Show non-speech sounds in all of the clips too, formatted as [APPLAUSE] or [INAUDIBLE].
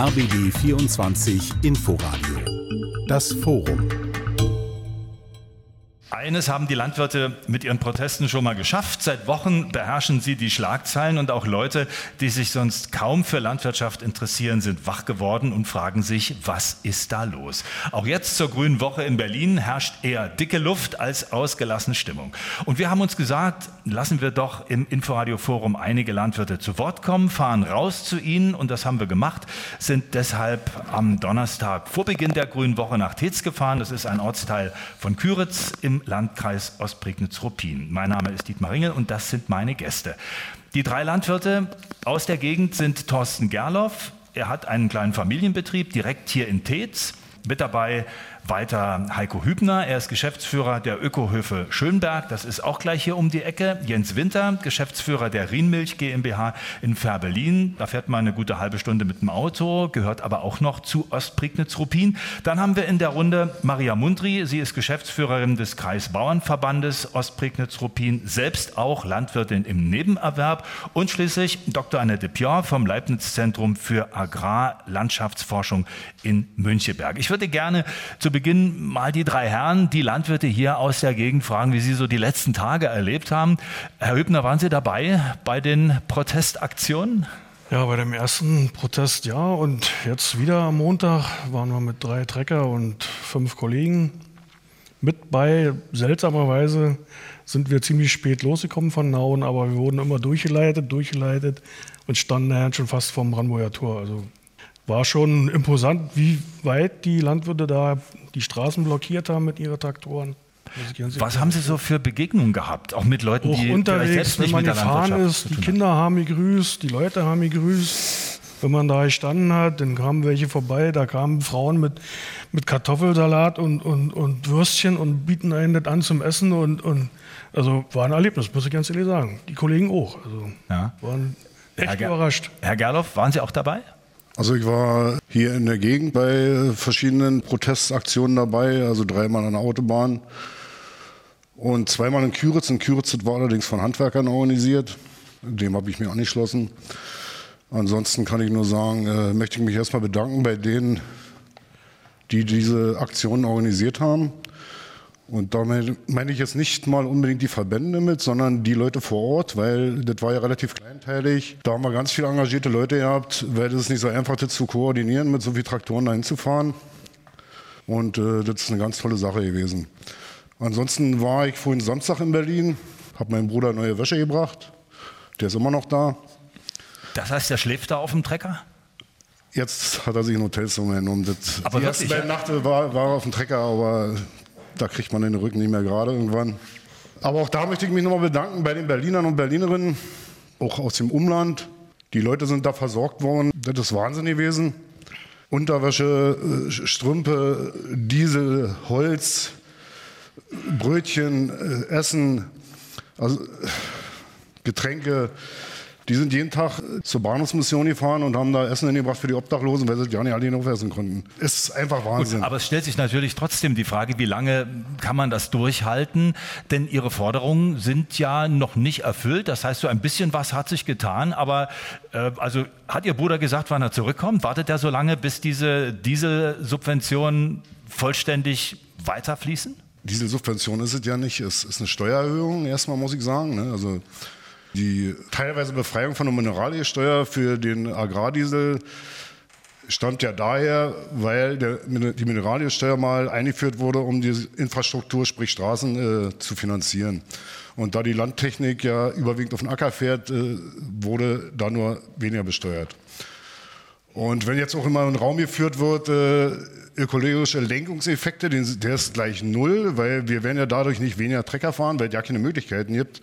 RBB 24 Inforadio. Das Forum. Eines haben die Landwirte mit ihren Protesten schon mal geschafft. Seit Wochen beherrschen sie die Schlagzeilen und auch Leute, die sich sonst kaum für Landwirtschaft interessieren, sind wach geworden und fragen sich, was ist da los? Auch jetzt zur Grünen Woche in Berlin herrscht eher dicke Luft als ausgelassene Stimmung. Und wir haben uns gesagt, lassen wir doch im Inforadio Forum einige Landwirte zu Wort kommen, fahren raus zu ihnen und das haben wir gemacht, sind deshalb am Donnerstag vor Beginn der Grünen Woche nach Tetz gefahren. Das ist ein Ortsteil von Küritz im Landkreis Ostprignitz-Ruppin. Mein Name ist Dietmar Ringel und das sind meine Gäste. Die drei Landwirte aus der Gegend sind Thorsten Gerloff. Er hat einen kleinen Familienbetrieb direkt hier in Tetz. Mit dabei weiter Heiko Hübner, er ist Geschäftsführer der Ökohöfe Schönberg, das ist auch gleich hier um die Ecke. Jens Winter, Geschäftsführer der Rienmilch GmbH in Fährberlin. Da fährt man eine gute halbe Stunde mit dem Auto, gehört aber auch noch zu Ostprignitz-Ruppin. Dann haben wir in der Runde Maria Mundry, sie ist Geschäftsführerin des Kreisbauernverbandes Ostprignitz-Ruppin, selbst auch Landwirtin im Nebenerwerb. Und schließlich Dr. Annette Pior vom Leibniz-Zentrum für Agrarlandschaftsforschung in Müncheberg. Ich würde gerne zu zu Beginn mal die drei Herren, die Landwirte hier aus der Gegend fragen, wie sie so die letzten Tage erlebt haben. Herr Hübner, waren Sie dabei bei den Protestaktionen? Ja, bei dem ersten Protest ja und jetzt wieder am Montag waren wir mit drei Trecker und fünf Kollegen mit bei. Seltsamerweise sind wir ziemlich spät losgekommen von Nauen, aber wir wurden immer durchgeleitet, durchgeleitet und standen dann schon fast vom Brandenburger Tor. Also war schon imposant, wie weit die Landwirte da die Straßen blockiert haben mit ihren Traktoren. Was haben Sie so für Begegnungen gehabt? Auch mit Leuten, Auch die unterwegs, selbst wenn nicht man mit der gefahren ist, die Kinder haben gegrüßt, die Leute haben gegrüßt. Wenn man da gestanden hat, dann kamen welche vorbei, da kamen Frauen mit, mit Kartoffelsalat und, und, und Würstchen und bieten einen das an zum Essen. Und, und also war ein Erlebnis, muss ich ganz ehrlich sagen. Die Kollegen auch. Also Ja. waren echt Herr überrascht. Herr Gerloff, waren Sie auch dabei? Also ich war hier in der Gegend bei verschiedenen Protestaktionen dabei, also dreimal an der Autobahn und zweimal in Küritz. In Küritz war allerdings von Handwerkern organisiert. Dem habe ich mich angeschlossen. Ansonsten kann ich nur sagen, äh, möchte ich mich erstmal bedanken bei denen, die diese Aktionen organisiert haben. Und damit meine ich jetzt nicht mal unbedingt die Verbände mit, sondern die Leute vor Ort, weil das war ja relativ kleinteilig. Da haben wir ganz viele engagierte Leute gehabt, weil ist nicht so einfach, das zu koordinieren, mit so vielen Traktoren dahin zu fahren. Und äh, das ist eine ganz tolle Sache gewesen. Ansonsten war ich vorhin Samstag in Berlin, habe meinem Bruder neue Wäsche gebracht. Der ist immer noch da. Das heißt, der schläft da auf dem Trecker? Jetzt hat er sich ein Hotelzimmer genommen. Das, Aber die wirklich, beiden Nächte war, war er auf dem Trecker, aber da kriegt man den Rücken nicht mehr gerade irgendwann. Aber auch da möchte ich mich nochmal bedanken bei den Berlinern und Berlinerinnen, auch aus dem Umland. Die Leute sind da versorgt worden. Das ist Wahnsinn gewesen. Unterwäsche, äh, Strümpfe, Diesel, Holz, Brötchen, äh, Essen, also äh, Getränke. Die sind jeden Tag zur Bahnhofsmission gefahren und haben da Essen hingebracht für die Obdachlosen, weil sie ja nicht alle aufessen konnten. Ist einfach Wahnsinn. Aber es stellt sich natürlich trotzdem die Frage, wie lange kann man das durchhalten? Denn Ihre Forderungen sind ja noch nicht erfüllt. Das heißt, so ein bisschen was hat sich getan. Aber äh, also hat Ihr Bruder gesagt, wann er zurückkommt? Wartet er so lange, bis diese Dieselsubventionen vollständig weiterfließen? Dieselsubvention ist es ja nicht. Es ist eine Steuererhöhung, erstmal muss ich sagen. ne? Also die teilweise Befreiung von der Mineralölsteuer für den Agrardiesel stammt ja daher, weil der, die Mineralölsteuer mal eingeführt wurde, um die Infrastruktur, sprich Straßen, äh, zu finanzieren. Und da die Landtechnik ja überwiegend auf den Acker fährt, äh, wurde da nur weniger besteuert. Und wenn jetzt auch immer in den Raum geführt wird, äh, ökologische Lenkungseffekte, den, der ist gleich null, weil wir werden ja dadurch nicht weniger Trecker fahren, weil es ja keine Möglichkeiten gibt.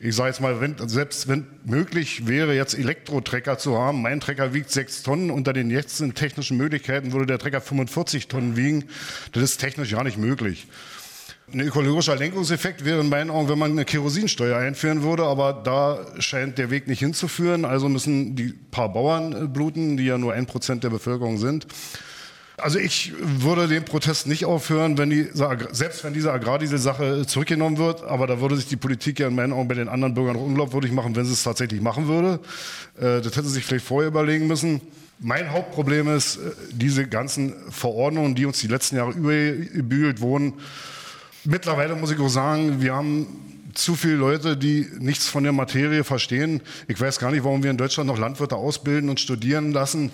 Ich sage jetzt mal, wenn, selbst wenn möglich wäre, jetzt Elektrotrecker zu haben, mein Trecker wiegt sechs Tonnen, unter den jetzigen technischen Möglichkeiten würde der Trecker 45 Tonnen wiegen. Das ist technisch gar nicht möglich. Ein ökologischer Lenkungseffekt wäre in meinen Augen, wenn man eine Kerosinsteuer einführen würde, aber da scheint der Weg nicht hinzuführen. Also müssen die paar Bauern äh, bluten, die ja nur ein Prozent der Bevölkerung sind. Also ich würde den Protest nicht aufhören, wenn die, selbst wenn diese Agrardiesel-Sache zurückgenommen wird. Aber da würde sich die Politik ja in meinen Augen bei den anderen Bürgern unglaubwürdig machen, wenn sie es tatsächlich machen würde. Äh, das hätte sie sich vielleicht vorher überlegen müssen. Mein Hauptproblem ist, äh, diese ganzen Verordnungen, die uns die letzten Jahre übergebügelt wurden. Mittlerweile muss ich auch sagen, wir haben zu viele Leute, die nichts von der Materie verstehen. Ich weiß gar nicht, warum wir in Deutschland noch Landwirte ausbilden und studieren lassen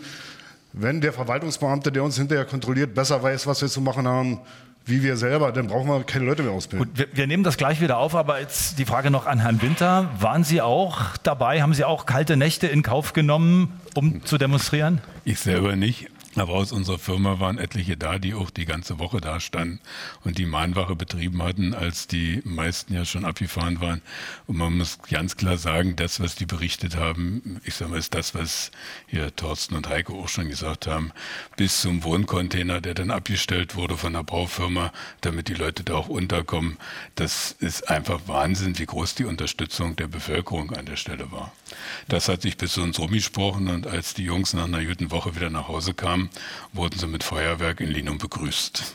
wenn der Verwaltungsbeamte, der uns hinterher kontrolliert, besser weiß, was wir zu machen haben, wie wir selber, dann brauchen wir keine Leute mehr ausbilden. Gut, wir, wir, nehmen das gleich wieder auf, aber jetzt die Frage noch an Herrn Winter. Waren Sie auch dabei? Haben Sie auch kalte Nächte in Kauf genommen, um zu demonstrieren? Ich selber nicht. Aber aus unserer Firma waren etliche da, die auch die ganze Woche da standen und die Mahnwache betrieben hatten, als die meisten ja schon abgefahren waren. Und man muss ganz klar sagen, das, was die berichtet haben, ich sage mal, ist das, was hier Thorsten und Heike auch schon gesagt haben, bis zum Wohncontainer, der dann abgestellt wurde von der Baufirma, damit die Leute da auch unterkommen. Das ist einfach Wahnsinn, wie groß die Unterstützung der Bevölkerung an der Stelle war. Das hat sich bis zu uns rumgesprochen und als die Jungs nach einer guten Woche wieder nach Hause kamen, wurden sie mit Feuerwerk in Linum begrüßt.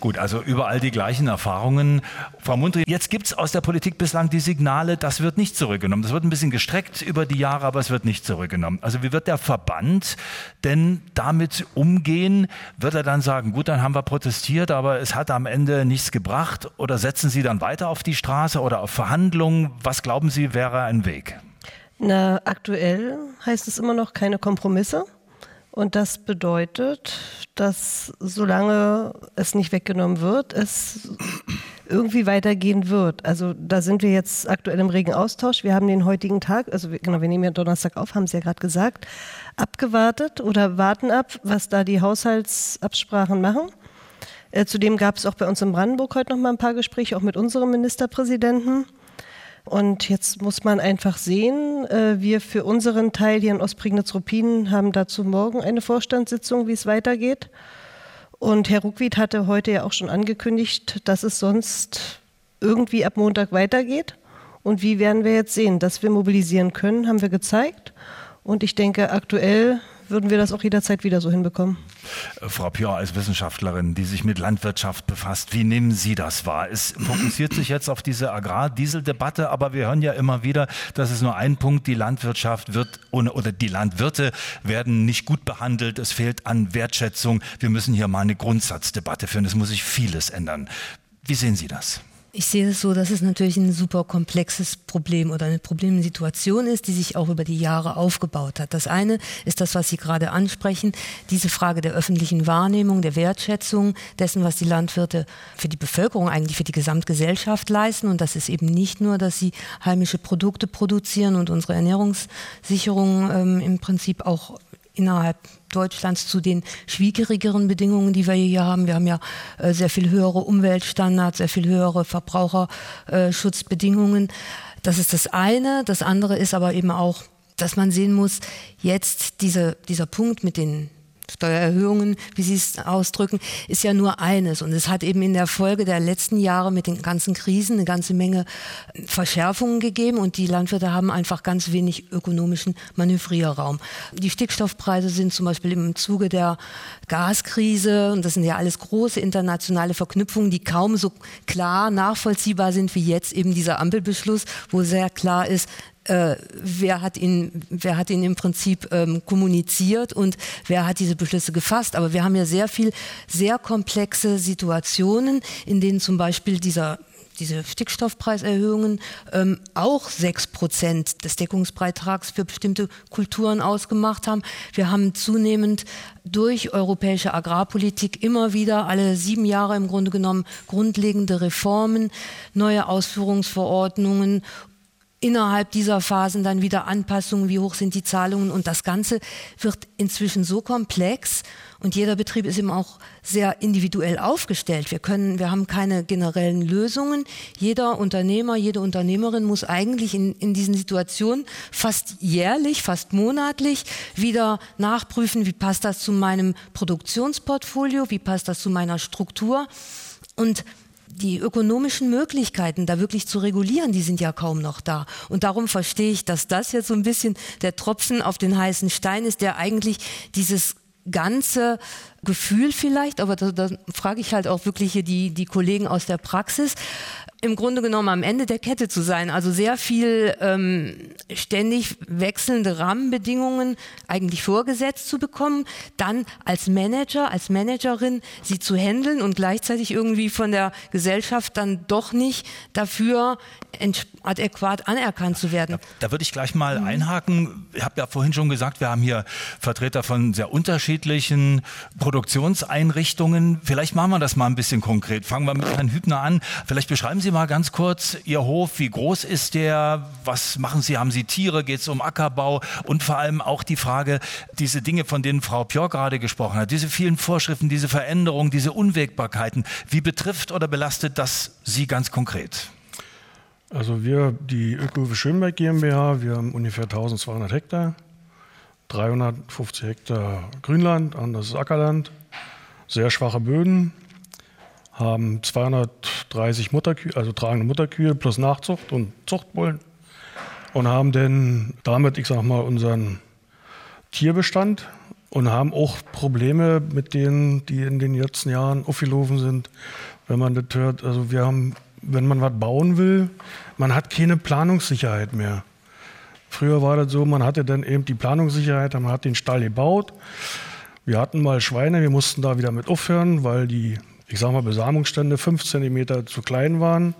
Gut, also überall die gleichen Erfahrungen. Frau Mundry, jetzt gibt es aus der Politik bislang die Signale, das wird nicht zurückgenommen. Das wird ein bisschen gestreckt über die Jahre, aber es wird nicht zurückgenommen. Also wie wird der Verband denn damit umgehen? Wird er dann sagen, gut, dann haben wir protestiert, aber es hat am Ende nichts gebracht? Oder setzen Sie dann weiter auf die Straße oder auf Verhandlungen? Was glauben Sie, wäre ein Weg? Na, aktuell heißt es immer noch keine Kompromisse. Und das bedeutet, dass solange es nicht weggenommen wird, es irgendwie weitergehen wird. Also da sind wir jetzt aktuell im regen Austausch. Wir haben den heutigen Tag, also wir, genau, wir nehmen ja Donnerstag auf, haben Sie ja gerade gesagt, abgewartet oder warten ab, was da die Haushaltsabsprachen machen. Äh, zudem gab es auch bei uns in Brandenburg heute noch mal ein paar Gespräche, auch mit unserem Ministerpräsidenten. Und jetzt muss man einfach sehen, äh, wir für unseren Teil hier in Ostprignitz-Ruppin haben dazu morgen eine Vorstandssitzung, wie es weitergeht. Und Herr Ruckwied hatte heute ja auch schon angekündigt, dass es sonst irgendwie ab Montag weitergeht. Und wie werden wir jetzt sehen? Dass wir mobilisieren können, haben wir gezeigt. Und ich denke, aktuell würden wir das auch jederzeit wieder so hinbekommen. Äh, Frau Pior, als Wissenschaftlerin, die sich mit Landwirtschaft befasst, wie nehmen Sie das wahr? Es fokussiert sich jetzt auf diese Agrardieseldebatte, aber wir hören ja immer wieder, dass es nur ein Punkt, die Landwirtschaft wird oder die Landwirte werden nicht gut behandelt, es fehlt an Wertschätzung. Wir müssen hier mal eine Grundsatzdebatte führen, es muss sich vieles ändern. Wie sehen Sie das? Ich sehe es so, dass es natürlich ein super komplexes Problem oder eine Problemsituation ist, die sich auch über die Jahre aufgebaut hat. Das eine ist das, was Sie gerade ansprechen, diese Frage der öffentlichen Wahrnehmung, der Wertschätzung dessen, was die Landwirte für die Bevölkerung, eigentlich für die Gesamtgesellschaft leisten. Und das ist eben nicht nur, dass sie heimische Produkte produzieren und unsere Ernährungssicherung ähm, im Prinzip auch innerhalb Deutschlands zu den schwierigeren Bedingungen, die wir hier haben. Wir haben ja äh, sehr viel höhere Umweltstandards, sehr viel höhere Verbraucherschutzbedingungen. Das ist das eine. Das andere ist aber eben auch, dass man sehen muss, jetzt diese, dieser Punkt mit den Steuererhöhungen, wie Sie es ausdrücken, ist ja nur eines. Und es hat eben in der Folge der letzten Jahre mit den ganzen Krisen eine ganze Menge Verschärfungen gegeben und die Landwirte haben einfach ganz wenig ökonomischen Manövrierraum. Die Stickstoffpreise sind zum Beispiel im Zuge der Gaskrise, und das sind ja alles große internationale Verknüpfungen, die kaum so klar nachvollziehbar sind wie jetzt eben dieser Ampelbeschluss, wo sehr klar ist, äh, wer, hat ihn, wer hat ihn im Prinzip ähm, kommuniziert und wer hat diese Beschlüsse gefasst. Aber wir haben ja sehr viel, sehr komplexe Situationen, in denen zum Beispiel dieser diese Stickstoffpreiserhöhungen ähm, auch sechs Prozent des Deckungsbeitrags für bestimmte Kulturen ausgemacht haben. Wir haben zunehmend durch europäische Agrarpolitik immer wieder alle sieben Jahre im Grunde genommen grundlegende Reformen, neue Ausführungsverordnungen innerhalb dieser Phasen dann wieder Anpassungen, wie hoch sind die Zahlungen und das Ganze wird inzwischen so komplex und jeder Betrieb ist eben auch sehr individuell aufgestellt. Wir können, wir haben keine generellen Lösungen. Jeder Unternehmer, jede Unternehmerin muss eigentlich in, in diesen Situationen fast jährlich, fast monatlich wieder nachprüfen, wie passt das zu meinem Produktionsportfolio, wie passt das zu meiner Struktur und die ökonomischen Möglichkeiten, da wirklich zu regulieren, die sind ja kaum noch da. Und darum verstehe ich, dass das jetzt so ein bisschen der Tropfen auf den heißen Stein ist, der eigentlich dieses ganze Gefühl vielleicht, aber da, da frage ich halt auch wirklich hier die, die Kollegen aus der Praxis, im Grunde genommen am Ende der Kette zu sein. Also sehr viel ähm, ständig wechselnde Rahmenbedingungen eigentlich vorgesetzt zu bekommen, dann als Manager, als Managerin sie zu handeln und gleichzeitig irgendwie von der Gesellschaft dann doch nicht dafür adäquat anerkannt zu werden. Da, da würde ich gleich mal mhm. einhaken. Ich habe ja vorhin schon gesagt, wir haben hier Vertreter von sehr unterschiedlichen Produktionseinrichtungen. Vielleicht machen wir das mal ein bisschen konkret. Fangen wir mit Herrn Hübner an. Vielleicht beschreiben Sie mal ganz kurz Ihr Hof. Wie groß ist der? Was machen Sie? Haben Sie Tiere? Geht es um Ackerbau? Und vor allem auch die Frage, diese Dinge, von denen Frau Pjör gerade gesprochen hat, diese vielen Vorschriften, diese Veränderungen, diese Unwägbarkeiten. Wie betrifft oder belastet das Sie ganz konkret? Also wir, die Ökohöfe Schönberg GmbH, wir haben ungefähr 1200 Hektar, 350 Hektar Grünland, anderes Ackerland, sehr schwache Böden, haben 230 Mutterkühe, also tragende Mutterkühe plus Nachzucht und Zuchtbullen und haben dann damit, ich sag mal, unseren Tierbestand und haben auch Probleme mit denen, die in den letzten Jahren aufgelaufen sind. Wenn man das hört, also wir haben wenn man was bauen will, man hat keine Planungssicherheit mehr. Früher war das so, man hatte dann eben die Planungssicherheit, man hat den Stall gebaut. Wir hatten mal Schweine, wir mussten da wieder mit aufhören, weil die, ich sag mal, Besamungsstände fünf Zentimeter zu klein waren.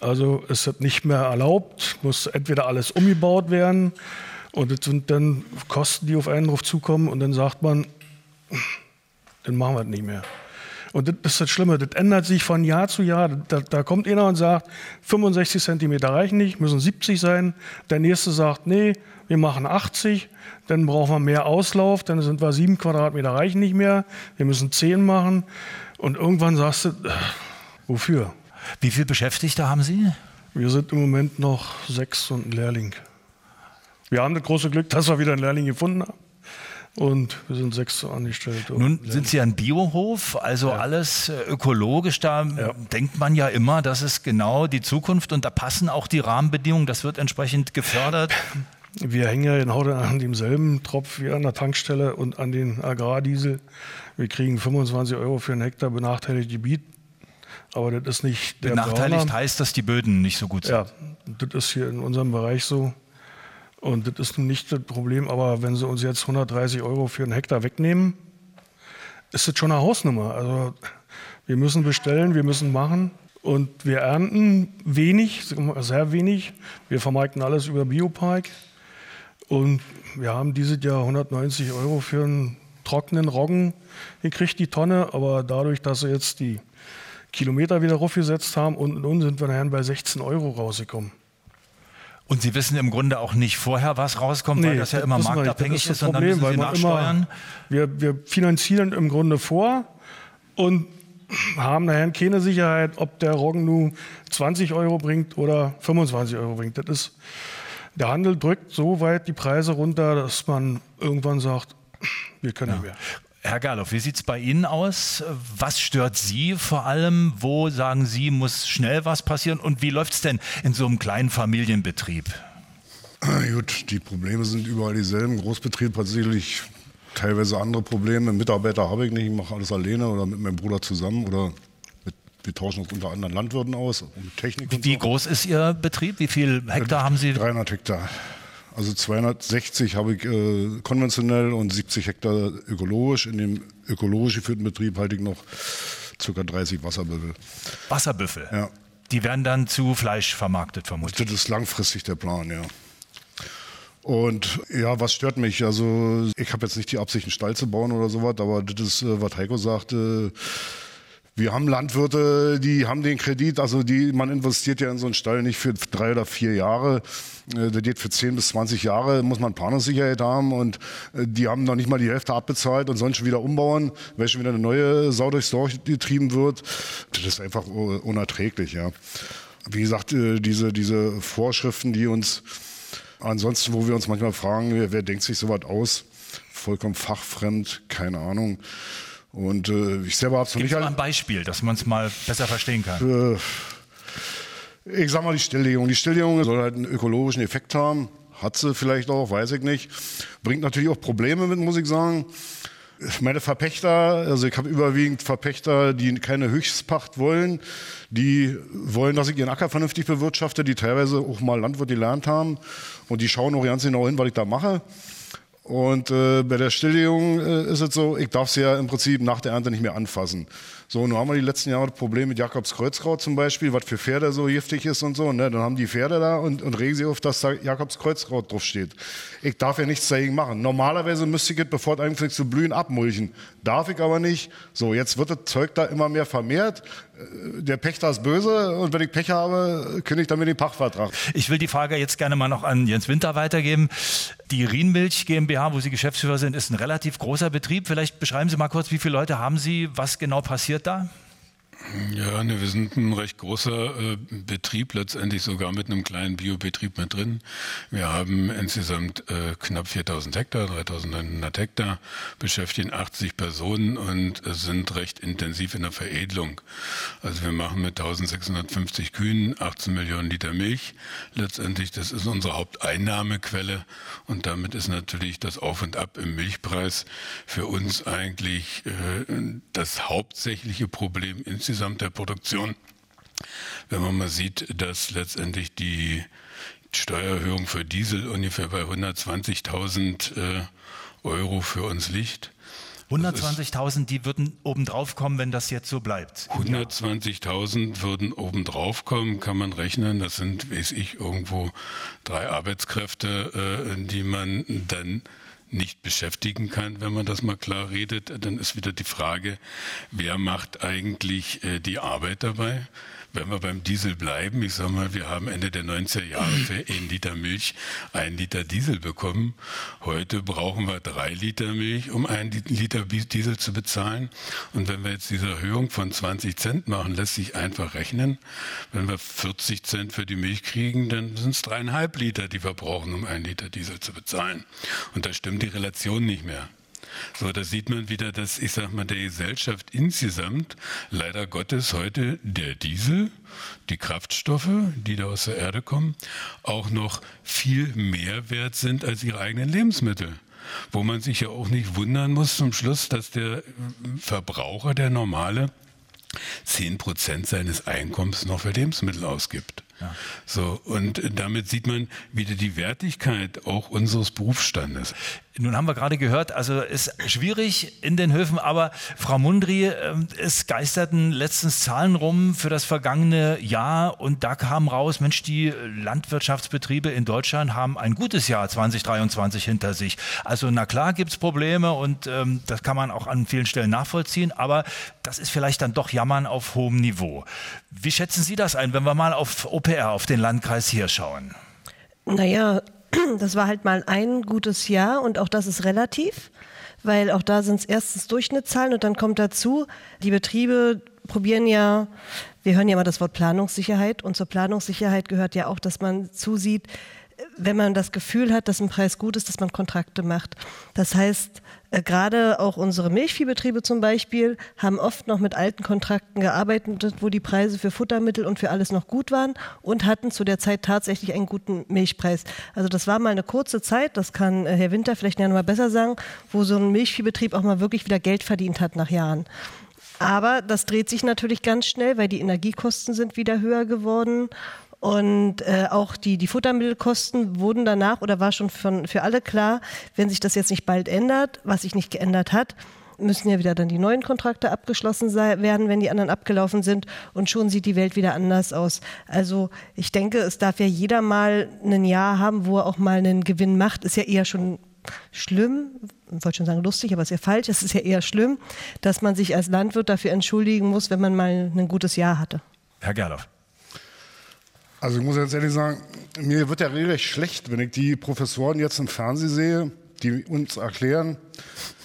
Also ist das nicht mehr erlaubt, muss entweder alles umgebaut werden und das sind dann Kosten, die auf einen drauf zukommen und dann sagt man, dann machen wir es nicht mehr. Und das ist das Schlimme, das ändert sich von Jahr zu Jahr. Da, da kommt einer und sagt, 65 Zentimeter reichen nicht, müssen 70 sein. Der nächste sagt, nee, wir machen 80, dann brauchen wir mehr Auslauf, dann sind wir sieben Quadratmeter reichen nicht mehr, wir müssen zehn machen. Und irgendwann sagst du, äh, wofür? Wie viele Beschäftigte haben Sie? Wir sind im Moment noch sechs und ein Lehrling. Wir haben das große Glück, dass wir wieder einen Lehrling gefunden haben. Und wir sind sechs Angestellte. Nun sind Sie ein Biohof, also ja. alles äh, ökologisch. Da ja. denkt man ja immer, das ist genau die Zukunft und da passen auch die Rahmenbedingungen. Das wird entsprechend gefördert. Wir hängen ja in Haude an demselben Tropf wie an der Tankstelle und an den Agrardiesel. Wir kriegen 25 Euro für einen Hektar benachteiligtes Gebiet. Aber das ist nicht der Benachteiligt Brauner. heißt, dass die Böden nicht so gut sind. Ja, das ist hier in unserem Bereich so. Und das ist nicht das Problem, aber wenn sie uns jetzt 130 Euro für einen Hektar wegnehmen, ist das schon eine Hausnummer. Also wir müssen bestellen, wir müssen machen und wir ernten wenig, sehr wenig. Wir vermarkten alles über Biopark und wir haben dieses Jahr 190 Euro für einen trockenen Roggen gekriegt, die Tonne, aber dadurch, dass sie jetzt die Kilometer wieder raufgesetzt haben und nun sind wir nachher bei 16 Euro rausgekommen. Und Sie wissen im Grunde auch nicht vorher, was rauskommt, nee, weil das ja immer marktabhängig ist, sondern müssen Sie nachsteuern? Immer, wir, wir finanzieren im Grunde vor und haben nachher keine Sicherheit, ob der Roggen nun 20 Euro bringt oder 25 Euro bringt. Das ist, der Handel drückt so weit die Preise runter, dass man irgendwann sagt, wir können ja. mehr. Herr Gerloff, wie sieht es bei Ihnen aus? Was stört Sie vor allem? Wo sagen Sie, muss schnell was passieren? Und wie läuft es denn in so einem kleinen Familienbetrieb? Gut, die Probleme sind überall dieselben. Großbetrieb hat sicherlich teilweise andere Probleme. Mitarbeiter habe ich nicht, ich mache alles alleine oder mit meinem Bruder zusammen oder mit, wir tauschen uns unter anderen Landwirten aus, um Technik und Wie so. groß ist Ihr Betrieb? Wie viel Hektar haben Sie? 300 Hektar. Also 260 habe ich äh, konventionell und 70 Hektar ökologisch. In dem ökologisch geführten Betrieb halte ich noch ca. 30 Wasserbüffel. Wasserbüffel? Ja. Die werden dann zu Fleisch vermarktet, vermutlich. Das ist langfristig der Plan, ja. Und ja, was stört mich? Also ich habe jetzt nicht die Absicht, einen Stall zu bauen oder sowas, aber das ist, äh, was Heiko sagte. Äh, wir haben Landwirte, die haben den Kredit, also die, man investiert ja in so einen Stall nicht für drei oder vier Jahre. Äh, der geht für 10 bis 20 Jahre, muss man Planungssicherheit haben und äh, die haben noch nicht mal die Hälfte abbezahlt und sollen schon wieder umbauen, weil schon wieder eine neue Sau durchs Dorf getrieben wird. Das ist einfach unerträglich, ja. Wie gesagt, äh, diese, diese Vorschriften, die uns ansonsten, wo wir uns manchmal fragen, wer, wer denkt sich sowas aus? Vollkommen fachfremd, keine Ahnung. Und äh, ich selber habe es noch nicht. mal ein Beispiel, dass man es mal besser verstehen kann. Äh, ich sag mal die Stilllegung. Die Stilllegung soll halt einen ökologischen Effekt haben. Hat sie vielleicht auch, weiß ich nicht. Bringt natürlich auch Probleme mit, muss ich sagen. meine Verpächter, also ich habe überwiegend Verpächter, die keine Höchstpacht wollen, die wollen, dass ich ihren Acker vernünftig bewirtschafte, die teilweise auch mal Landwirt gelernt haben und die schauen auch ganz genau hin, was ich da mache. Und äh, bei der Stilllegung äh, ist es so, ich darf sie ja im Prinzip nach der Ernte nicht mehr anfassen. So, nun haben wir die letzten Jahre das Problem mit Jakobs Kreuzkraut zum Beispiel, was für Pferde so giftig ist und so. Ne? Dann haben die Pferde da und, und regen sie auf, dass da Jakobs Kreuzkraut draufsteht. Ich darf ja nichts dagegen machen. Normalerweise müsste ich es, bevor es anfängt zu blühen, abmulchen. Darf ich aber nicht. So, jetzt wird das Zeug da immer mehr vermehrt. Äh, der Pächter ist böse und wenn ich Pech habe, kündige ich mir den Pachtvertrag. Ich will die Frage jetzt gerne mal noch an Jens Winter weitergeben. Die Rienmilch GmbH, wo Sie Geschäftsführer sind, ist ein relativ großer Betrieb. Vielleicht beschreiben Sie mal kurz, wie viele Leute haben Sie, was genau passiert da? Ja, ne, wir sind ein recht großer äh, Betrieb, letztendlich sogar mit einem kleinen Biobetrieb mit drin. Wir haben insgesamt äh, knapp 4000 Hektar, 3900 Hektar, beschäftigen 80 Personen und äh, sind recht intensiv in der Veredelung. Also wir machen mit 1650 Kühen 18 Millionen Liter Milch. Letztendlich, das ist unsere Haupteinnahmequelle und damit ist natürlich das Auf und Ab im Milchpreis für uns eigentlich äh, das hauptsächliche Problem insgesamt insgesamt der Produktion. Wenn man mal sieht, dass letztendlich die Steuererhöhung für Diesel ungefähr bei 120.000 äh, Euro für uns liegt. 120.000, die würden obendrauf kommen, wenn das jetzt so bleibt. 120.000 würden obendrauf kommen, kann man rechnen. Das sind, weiß ich, irgendwo drei Arbeitskräfte, äh, die man dann nicht beschäftigen kann, wenn man das mal klar redet, dann ist wieder die Frage, wer macht eigentlich äh, die Arbeit dabei? Wenn wir beim Diesel bleiben, ich sage mal, wir haben Ende der 90er Jahre für ein Liter Milch ein Liter Diesel bekommen. Heute brauchen wir drei Liter Milch, um ein Liter Diesel zu bezahlen. Und wenn wir jetzt diese Erhöhung von 20 Cent machen, lässt sich einfach rechnen. Wenn wir 40 Cent für die Milch kriegen, dann sind es dreieinhalb Liter, die wir brauchen, um ein Liter Diesel zu bezahlen. Und da stimmt die Relation nicht mehr. So, da sieht man wieder, dass, ich sag mal, der Gesellschaft insgesamt leider Gottes heute der Diesel, die Kraftstoffe, die da aus der Erde kommen, auch noch viel mehr wert sind als ihre eigenen Lebensmittel wo man sich ja auch nicht wundern muss zum Schluss, dass der Verbraucher, der normale, 10 Prozent seines Einkommens noch für Lebensmittel ausgibt. Ja. So, und damit sieht man wieder die Wertigkeit auch unseres Berufsstandes. Nun haben wir gerade gehört, also ist schwierig in den Höfen, aber Frau Mundry, ähm, es geisterten letztens Zahlen rum für das vergangene Jahr und da kam raus, Mensch, die Landwirtschaftsbetriebe in Deutschland haben ein gutes Jahr 2023 hinter sich. Also na klar gibt's Probleme und ähm, das kann man auch an vielen Stellen nachvollziehen, aber das ist vielleicht dann doch Jammern auf hohem Niveau. Wie schätzen Sie das ein, wenn wir mal auf OPR, auf den Landkreis hier schauen? Naja, [CLEARS THROAT] das war halt mal ein gutes Jahr und auch das ist relativ, weil auch da sind es erstens Durchschnittszahlen und dann kommt dazu, die Betriebe probieren ja, wir hören ja mal das Wort Planungssicherheit und zur Planungssicherheit gehört ja auch, dass man zusieht, wenn man das Gefühl hat, dass ein Preis gut ist, dass man Kontrakte macht. Das heißt, äh, gerade auch unsere Milchviehbetriebe zum Beispiel haben oft noch mit alten Kontrakten gearbeitet, wo die Preise für Futtermittel und für alles noch gut waren und hatten zu der Zeit tatsächlich einen guten Milchpreis. Also das war mal eine kurze Zeit, das kann äh, Herr Winter vielleicht noch mal besser sagen, wo so ein Milchviehbetrieb auch mal wirklich wieder Geld verdient hat nach Jahren. Aber das dreht sich natürlich ganz schnell, weil die Energiekosten sind wieder höher geworden und äh, auch die, die Futtermittelkosten wurden danach oder war schon von, für alle klar, wenn sich das jetzt nicht bald ändert, was sich nicht geändert hat, müssen ja wieder dann die neuen Kontrakte abgeschlossen sein, werden, wenn die anderen abgelaufen sind. Und schon sieht die Welt wieder anders aus. Also ich denke, es darf ja jeder mal ein Jahr haben, wo er auch mal einen Gewinn macht. Ist ja eher schon schlimm, ich wollte schon sagen lustig, aber ist ja falsch. Es ist ja eher schlimm, dass man sich als Landwirt dafür entschuldigen muss, wenn man mal ein gutes Jahr hatte. Herr Gerloff. Also ich muss jetzt ehrlich sagen, mir wird ja regelrecht schlecht, wenn ich die Professoren jetzt im Fernsehen sehe, die uns erklären,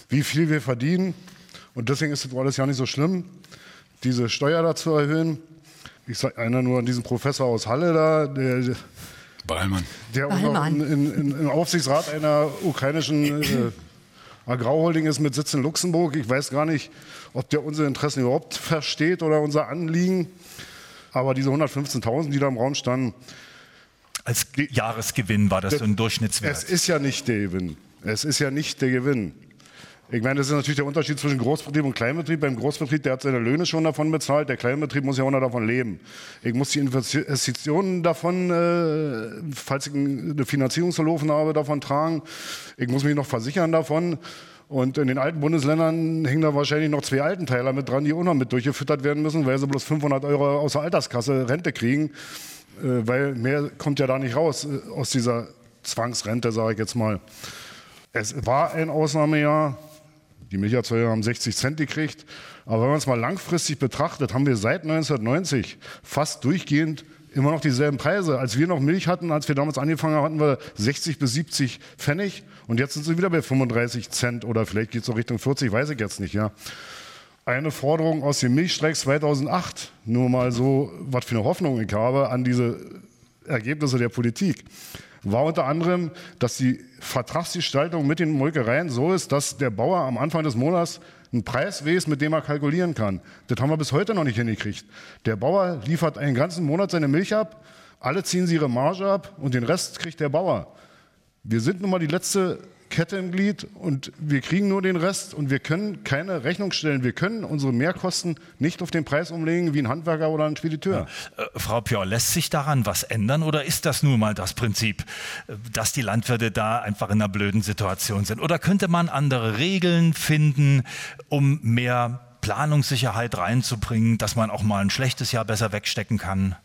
wie viel wir verdienen. Und deswegen ist das alles ja nicht so schlimm, diese Steuer da zu erhöhen. Ich sage einer nur an diesen Professor aus Halle da, der, Ballmann. der in, in, in, im Aufsichtsrat einer ukrainischen äh, Agrarholding ist mit Sitz in Luxemburg. Ich weiß gar nicht, ob der unsere Interessen überhaupt versteht oder unser Anliegen. Aber diese 115.000, die da im Raum standen. Als Jahresgewinn war das, das so ein Durchschnittswert. Es ist ja nicht der Gewinn. Es ist ja nicht der Gewinn. Ich meine, das ist natürlich der Unterschied zwischen Großbetrieb und Kleinbetrieb. Beim Großbetrieb, der hat seine Löhne schon davon bezahlt. Der Kleinbetrieb muss ja auch noch davon leben. Ich muss die Investitionen davon, äh, falls ich eine Finanzierung verlaufen habe, davon tragen. Ich muss mich noch versichern davon. Und in den alten Bundesländern hängen da wahrscheinlich noch zwei Altenteiler mit dran, die auch noch mit durchgefüttert werden müssen, weil sie bloß 500 Euro aus der Alterskasse Rente kriegen. Äh, weil mehr kommt ja da nicht raus äh, aus dieser Zwangsrente, sage ich jetzt mal. Es war ein Ausnahmejahr. Die Milcherzeuger haben 60 Cent gekriegt. Aber wenn man es mal langfristig betrachtet, haben wir seit 1990 fast durchgehend immer noch dieselben Preise. Als wir noch Milch hatten, als wir damals angefangen haben, hatten wir 60 bis 70 Pfennig. Und jetzt sind sie wieder bei 35 Cent oder vielleicht geht es auch Richtung 40, weiß ich jetzt nicht. Ja. Eine Forderung aus dem Milchstreik 2008, nur mal so, was für eine Hoffnung ich habe an diese Ergebnisse der Politik war unter anderem, dass die Vertragsgestaltung mit den Molkereien so ist, dass der Bauer am Anfang des Monats einen Preis weiß, mit dem er kalkulieren kann. Das haben wir bis heute noch nicht hingekriegt. Der Bauer liefert einen ganzen Monat seine Milch ab, alle ziehen sie ihre Marge ab und den Rest kriegt der Bauer. Wir sind nun mal die letzte Kette im Glied und wir kriegen nur den Rest und wir können keine Rechnung stellen. Wir können unsere Mehrkosten nicht auf den Preis umlegen wie ein Handwerker oder ein Spediteur. Ja. Äh, Frau Pior, lässt sich daran was ändern oder ist das nun mal das Prinzip, äh, dass die Landwirte da einfach in einer blöden Situation sind? Oder könnte man andere Regeln finden, um mehr Planungssicherheit reinzubringen, dass man auch mal ein schlechtes Jahr besser wegstecken kann?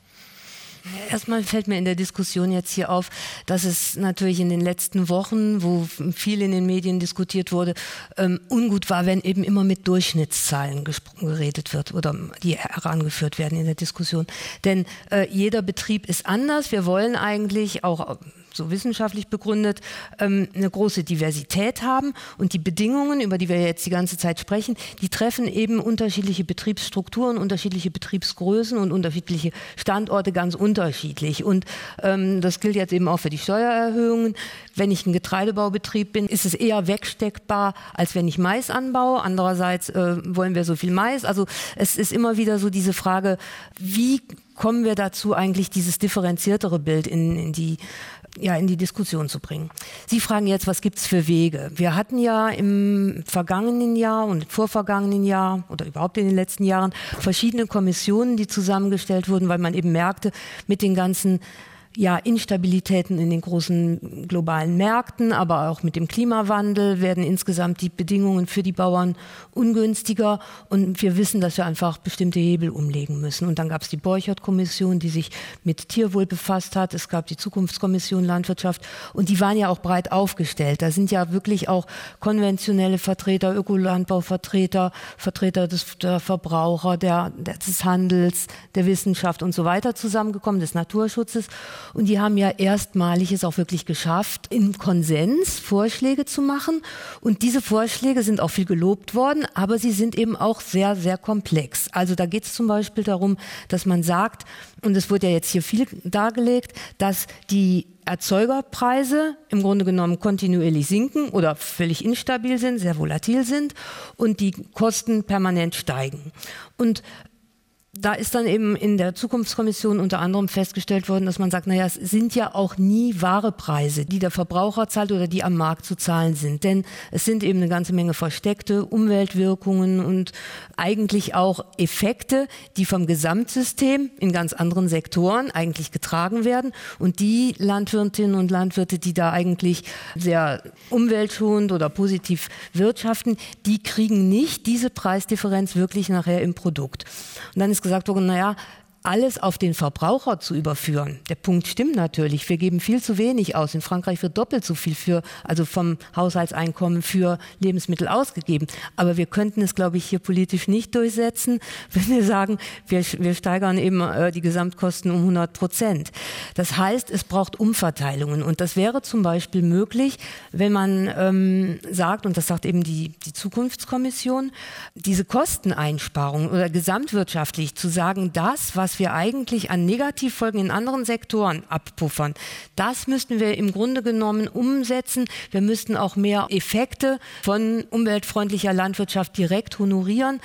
Erstmal fällt mir in der Diskussion jetzt hier auf, dass es natürlich in den letzten Wochen, wo viel in den Medien diskutiert wurde, ähm, ungut war, wenn eben immer mit Durchschnittszahlen geredet wird oder die herangeführt werden in der Diskussion. Denn äh, jeder Betrieb ist anders. Wir wollen eigentlich auch so wissenschaftlich begründet, ähm, eine große Diversität haben. Und die Bedingungen, über die wir jetzt die ganze Zeit sprechen, die treffen eben unterschiedliche Betriebsstrukturen, unterschiedliche Betriebsgrößen und unterschiedliche Standorte ganz unterschiedlich. Und ähm, das gilt jetzt eben auch für die Steuererhöhungen. Wenn ich ein Getreidebaubetrieb bin, ist es eher wegsteckbar, als wenn ich Mais anbaue. Andererseits äh, wollen wir so viel Mais. Also es ist immer wieder so diese Frage, wie kommen wir dazu, eigentlich dieses differenziertere Bild in, in die ja, in die Diskussion zu bringen. Sie fragen jetzt, was gibt's für Wege? Wir hatten ja im vergangenen Jahr und vorvergangenen Jahr oder überhaupt in den letzten Jahren verschiedene Kommissionen, die zusammengestellt wurden, weil man eben merkte, mit den ganzen ja, Instabilitäten in den großen globalen Märkten, aber auch mit dem Klimawandel werden insgesamt die Bedingungen für die Bauern ungünstiger und wir wissen, dass wir einfach bestimmte Hebel umlegen müssen. Und dann gab es die Borchert-Kommission, die sich mit Tierwohl befasst hat. Es gab die Zukunftskommission Landwirtschaft und die waren ja auch breit aufgestellt. Da sind ja wirklich auch konventionelle Vertreter, Ökolandbauvertreter, Vertreter des der Verbraucher, der, des Handels, der Wissenschaft und so weiter zusammengekommen, des Naturschutzes. Und die haben ja erstmalig es auch wirklich geschafft, im Konsens Vorschläge zu machen. Und diese Vorschläge sind auch viel gelobt worden, aber sie sind eben auch sehr, sehr komplex. Also da geht es zum Beispiel darum, dass man sagt, und es wurde ja jetzt hier viel dargelegt, dass die Erzeugerpreise im Grunde genommen kontinuierlich sinken oder völlig instabil sind, sehr volatil sind und die Kosten permanent steigen. Und da ist dann eben in der Zukunftskommission unter anderem festgestellt worden, dass man sagt, naja, es sind ja auch nie wahre Preise, die der Verbraucher zahlt oder die am Markt zu zahlen sind. Denn es sind eben eine ganze Menge versteckte Umweltwirkungen und eigentlich auch Effekte, die vom Gesamtsystem in ganz anderen Sektoren eigentlich getragen werden. Und die Landwirtinnen und Landwirte, die da eigentlich sehr umweltschonend oder positiv wirtschaften, die kriegen nicht diese Preisdifferenz wirklich nachher im Produkt. Und dann ist gesagt worden, naja, alles auf den Verbraucher zu überführen. Der Punkt stimmt natürlich. Wir geben viel zu wenig aus. In Frankreich wird doppelt so viel für, also vom Haushaltseinkommen für Lebensmittel ausgegeben. Aber wir könnten es, glaube ich, hier politisch nicht durchsetzen, [LAUGHS] wenn wir sagen, wir, wir steigern eben äh, die Gesamtkosten um 100 Prozent. Das heißt, es braucht Umverteilungen. Und das wäre zum Beispiel möglich, wenn man ähm, sagt, und das sagt eben die, die Zukunftskommission, diese Kosteneinsparungen oder gesamtwirtschaftlich zu sagen, das, was wir eigentlich an Negativfolgen in anderen Sektoren abpuffern. Das müssten wir im Grunde genommen umsetzen. Wir müssten auch mehr Effekte von umweltfreundlicher Landwirtschaft direkt honorieren.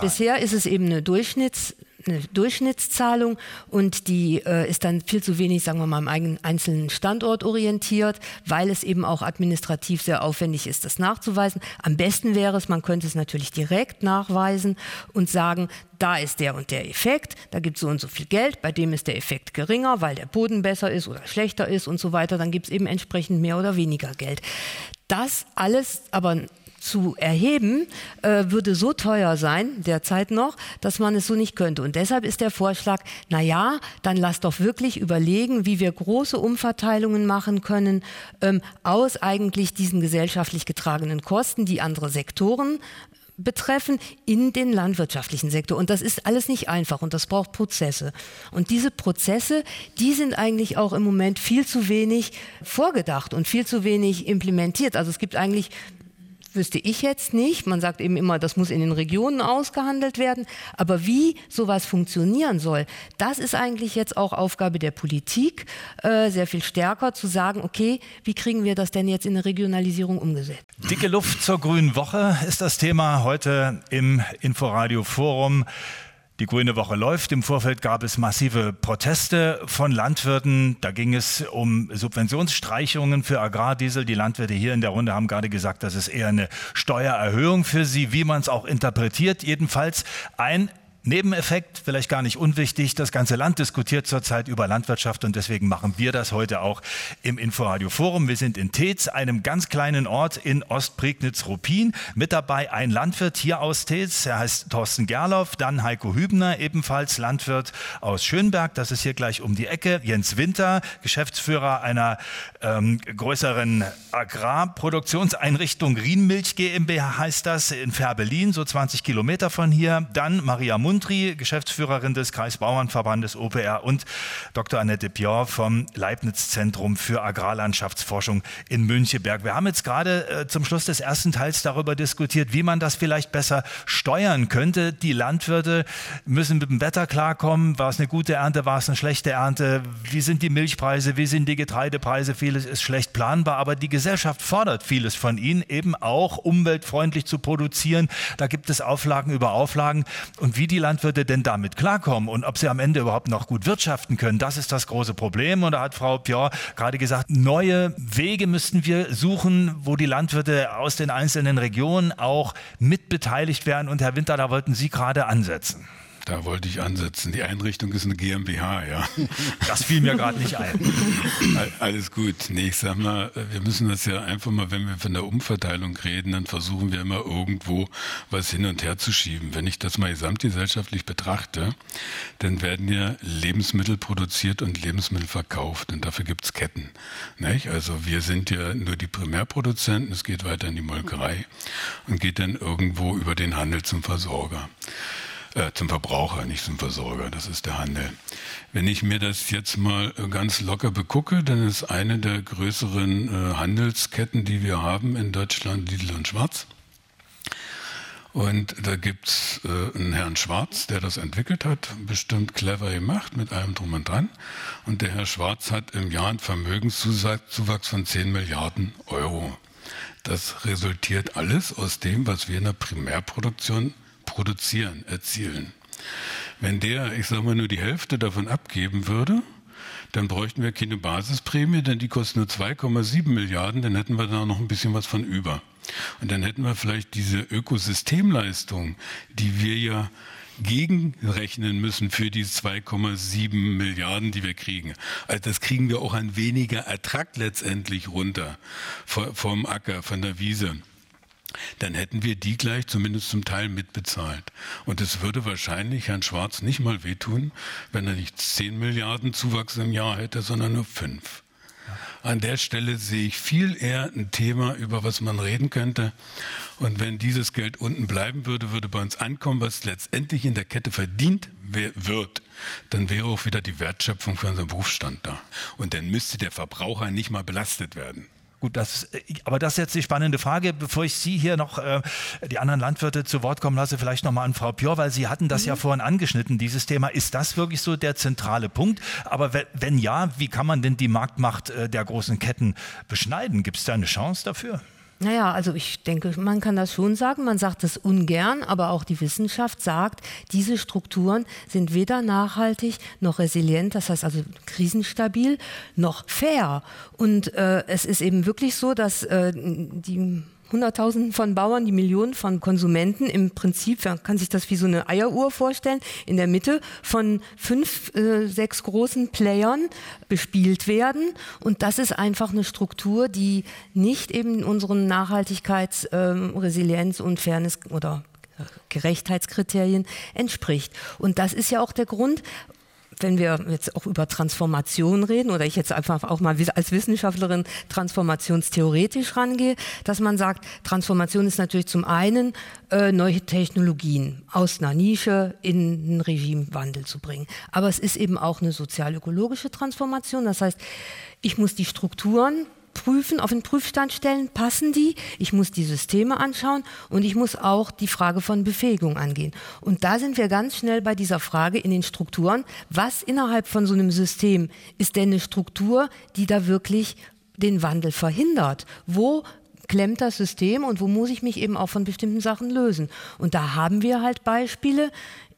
Bisher ist es eben eine Durchschnitts eine Durchschnittszahlung und die äh, ist dann viel zu wenig, sagen wir mal, am eigenen einzelnen Standort orientiert, weil es eben auch administrativ sehr aufwendig ist, das nachzuweisen. Am besten wäre es, man könnte es natürlich direkt nachweisen und sagen, da ist der und der Effekt, da gibt es so und so viel Geld, bei dem ist der Effekt geringer, weil der Boden besser ist oder schlechter ist und so weiter, dann gibt es eben entsprechend mehr oder weniger Geld. Das alles aber zu erheben, äh, würde so teuer sein, derzeit noch, dass man es so nicht könnte. Und deshalb ist der Vorschlag, na ja, dann lass doch wirklich überlegen, wie wir große Umverteilungen machen können ähm, aus eigentlich diesen gesellschaftlich getragenen Kosten, die andere Sektoren betreffen in den landwirtschaftlichen Sektor. Und das ist alles nicht einfach und das braucht Prozesse. Und diese Prozesse, die sind eigentlich auch im Moment viel zu wenig vorgedacht und viel zu wenig implementiert. Also es gibt eigentlich wüsste ich jetzt nicht. Man sagt eben immer, das muss in den Regionen ausgehandelt werden. Aber wie sowas funktionieren soll, das ist eigentlich jetzt auch Aufgabe der Politik, äh, sehr viel stärker zu sagen, okay, wie kriegen wir das denn jetzt in der Regionalisierung umgesetzt? Dicke Luft zur Grünen Woche ist das Thema heute im Inforadio Forum. Die Grüne Woche läuft. Im Vorfeld gab es massive Proteste von Landwirten. Da ging es um Subventionsstreichungen für Agrardiesel. Die Landwirte hier in der Runde haben gerade gesagt, das ist eher eine Steuererhöhung für sie, wie man es auch interpretiert. Jedenfalls ein Nebeneffekt, vielleicht gar nicht unwichtig, das ganze Land diskutiert zurzeit über Landwirtschaft und deswegen machen wir das heute auch im Inforadio Forum. Wir sind in Tetz, einem ganz kleinen Ort in Ostprignitz-Ruppin. Mit dabei ein Landwirt hier aus Tetz, er heißt Thorsten Gerloff, dann Heiko Hübner, ebenfalls Landwirt aus Schönberg, das ist hier gleich um die Ecke, Jens Winter, Geschäftsführer einer ähm, größeren Agrarproduktionseinrichtung Rienmilch GmbH heißt das, in Färbelin, so 20 Kilometer von hier. Dann Maria Mund Mundry, Geschäftsführerin des Kreisbauernverbandes OPR und Dr. Annette Pior vom Leibniz-Zentrum für Agrarlandschaftsforschung in Müncheberg. Wir haben jetzt gerade äh, zum Schluss des ersten Teils darüber diskutiert, wie man das vielleicht besser steuern könnte. Die Landwirte müssen mit dem Wetter klarkommen. War es eine gute Ernte, war es eine schlechte Ernte? Wie sind die Milchpreise, wie sind die Getreidepreise? Vieles ist schlecht planbar, aber die Gesellschaft fordert vieles von ihnen, eben auch umweltfreundlich zu produzieren. Da gibt es Auflagen über Auflagen. Und wie die Landwirte denn damit klarkommen und ob sie am Ende überhaupt noch gut wirtschaften können, das ist das große Problem. Und da hat Frau Pior gerade gesagt, neue Wege müssten wir suchen, wo die Landwirte aus den einzelnen Regionen auch mitbeteiligt werden. Und Herr Winter, da wollten Sie gerade ansetzen. Da wollte ich ansetzen. Die Einrichtung ist eine GmbH, ja. [LAUGHS] Das fiel mir gerade nicht ein. Alles gut. Nee, ich sag mal, wir müssen das ja einfach mal, wenn wir von der Umverteilung reden, dann versuchen wir immer irgendwo was hin und her zu schieben. Wenn ich das mal gesamtgesellschaftlich betrachte, dann werden ja Lebensmittel produziert und Lebensmittel verkauft. Und dafür gibt's Ketten. Nicht? Also wir sind ja nur die Primärproduzenten, es geht weiter in die Molkerei und geht dann irgendwo über den Handel zum Versorger äh, zum Verbraucher, nicht zum Versorger. Das ist der Handel. Wenn ich mir das jetzt mal ganz locker begucke, dann ist eine der größeren äh, Handelsketten, die wir haben in Deutschland, Lidl und Schwarz. Und da gibt's äh, einen Herrn Schwarz, der das entwickelt hat, bestimmt clever gemacht, mit allem drum und dran. Und der Herr Schwarz hat im Jahr einen Vermögenszuwachs von 10 Milliarden Euro. Das resultiert alles aus dem, was wir in der Primärproduktion produzieren, erzielen. Wenn der, ich sage mal, nur die Hälfte davon abgeben würde, dann bräuchten wir keine Basisprämie, denn die kostet nur 2,7 Milliarden, dann hätten wir da noch ein bisschen was von über. Und dann hätten wir vielleicht diese Ökosystemleistung, die wir ja gegenrechnen müssen für die 2,7 Milliarden, die wir kriegen. Also das kriegen wir auch an weniger Ertrag letztendlich runter vom Acker, von der Wiese dann hätten wir die gleich zumindest zum Teil mitbezahlt. Und es würde wahrscheinlich Herrn Schwarz nicht mal wehtun, wenn er nicht 10 Milliarden Zuwachs im Jahr hätte, sondern nur 5. An der Stelle sehe ich viel eher ein Thema, über was man reden könnte. Und wenn dieses Geld unten bleiben würde, würde bei uns ankommen, was letztendlich in der Kette verdient wird, dann wäre auch wieder die Wertschöpfung für unseren Berufsstand da. Und dann müsste der Verbraucher nicht mal belastet werden. Gut, das, aber das ist jetzt die spannende Frage, bevor ich Sie hier noch äh, die anderen Landwirte zu Wort kommen lasse, vielleicht nochmal an Frau Pior, weil Sie hatten das mhm. ja vorhin angeschnitten, dieses Thema. Ist das wirklich so der zentrale Punkt? Aber wenn ja, wie kann man denn die Marktmacht äh, der großen Ketten beschneiden? Gibt es da eine Chance dafür? Naja, also ich denke, man kann das schon sagen. Man sagt es ungern, aber auch die Wissenschaft sagt, diese Strukturen sind weder nachhaltig noch resilient, das heißt also krisenstabil, noch fair. Und äh, es ist eben wirklich so, dass äh, die Hunderttausenden von Bauern, die Millionen von Konsumenten im Prinzip, man kann sich das wie so eine Eieruhr vorstellen, in der Mitte von fünf, äh, sechs großen Playern bespielt werden. Und das ist einfach eine Struktur, die nicht eben unseren Nachhaltigkeits-, äh, Resilienz und Fairness oder Gerechtheitskriterien entspricht. Und das ist ja auch der Grund, wenn wir jetzt auch über Transformation reden oder ich jetzt einfach auch mal als Wissenschaftlerin transformationstheoretisch rangehe, dass man sagt, Transformation ist natürlich zum einen äh, neue Technologien aus einer Nische in einen Regimewandel zu bringen. Aber es ist eben auch eine sozial-ökologische Transformation. Das heißt, ich muss die Strukturen prüfen, auf den Prüfstand stellen, passen die? Ich muss die Systeme anschauen und ich muss auch die Frage von Befähigung angehen. Und da sind wir ganz schnell bei dieser Frage in den Strukturen, was innerhalb von so einem System ist denn eine Struktur, die da wirklich den Wandel verhindert? Wo klemmt das System und wo muss ich mich eben auch von bestimmten Sachen lösen? Und da haben wir halt Beispiele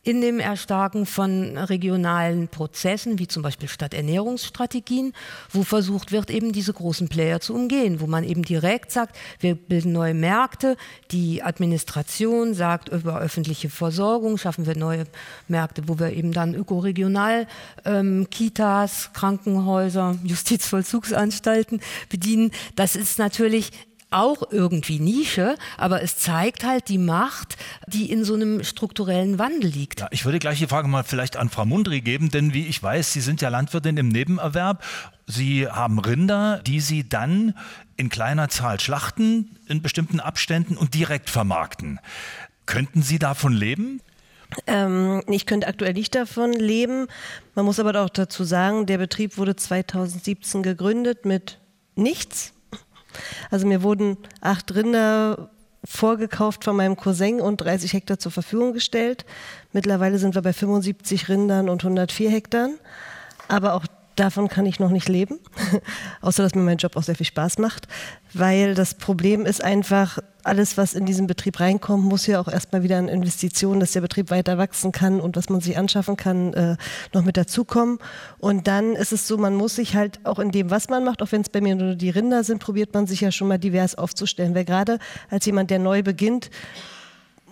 in dem Erstarken von regionalen Prozessen, wie zum Beispiel Stadternährungsstrategien, wo versucht wird, eben diese großen Player zu umgehen, wo man eben direkt sagt, wir bilden neue Märkte, die Administration sagt, über öffentliche Versorgung schaffen wir neue Märkte, wo wir eben dann ökoregional ähm, Kitas, Krankenhäuser, [LAUGHS] Justizvollzugsanstalten bedienen. Das ist natürlich auch irgendwie Nische, aber es zeigt halt die Macht, die in so einem strukturellen Wandel liegt. Ja, ich würde gleich die Frage mal vielleicht an Frau Mundry geben, denn wie ich weiß, Sie sind ja Landwirtin im Nebenerwerb. Sie haben Rinder, die Sie dann in kleiner Zahl schlachten, in bestimmten Abständen und direkt vermarkten. Könnten Sie davon leben? Ähm, ich könnte aktuell nicht davon leben. Man muss aber auch dazu sagen, der Betrieb wurde 2017 gegründet mit nichts. Also mir wurden acht Rinder vorgekauft von meinem Cousin und 30 Hektar zur Verfügung gestellt. Mittlerweile sind wir bei 75 Rindern und 104 Hektar. Aber auch davon kann ich noch nicht leben, [LAUGHS] außer dass mir mein Job auch sehr viel Spaß macht, weil das Problem ist einfach, alles, was in diesen Betrieb reinkommt, muss ja auch erstmal wieder an Investitionen, dass der Betrieb weiter wachsen kann und was man sich anschaffen kann, äh, noch mit dazukommen. Und dann ist es so, man muss sich halt auch in dem, was man macht, auch wenn es bei mir nur die Rinder sind, probiert man sich ja schon mal divers aufzustellen. Weil gerade als jemand, der neu beginnt,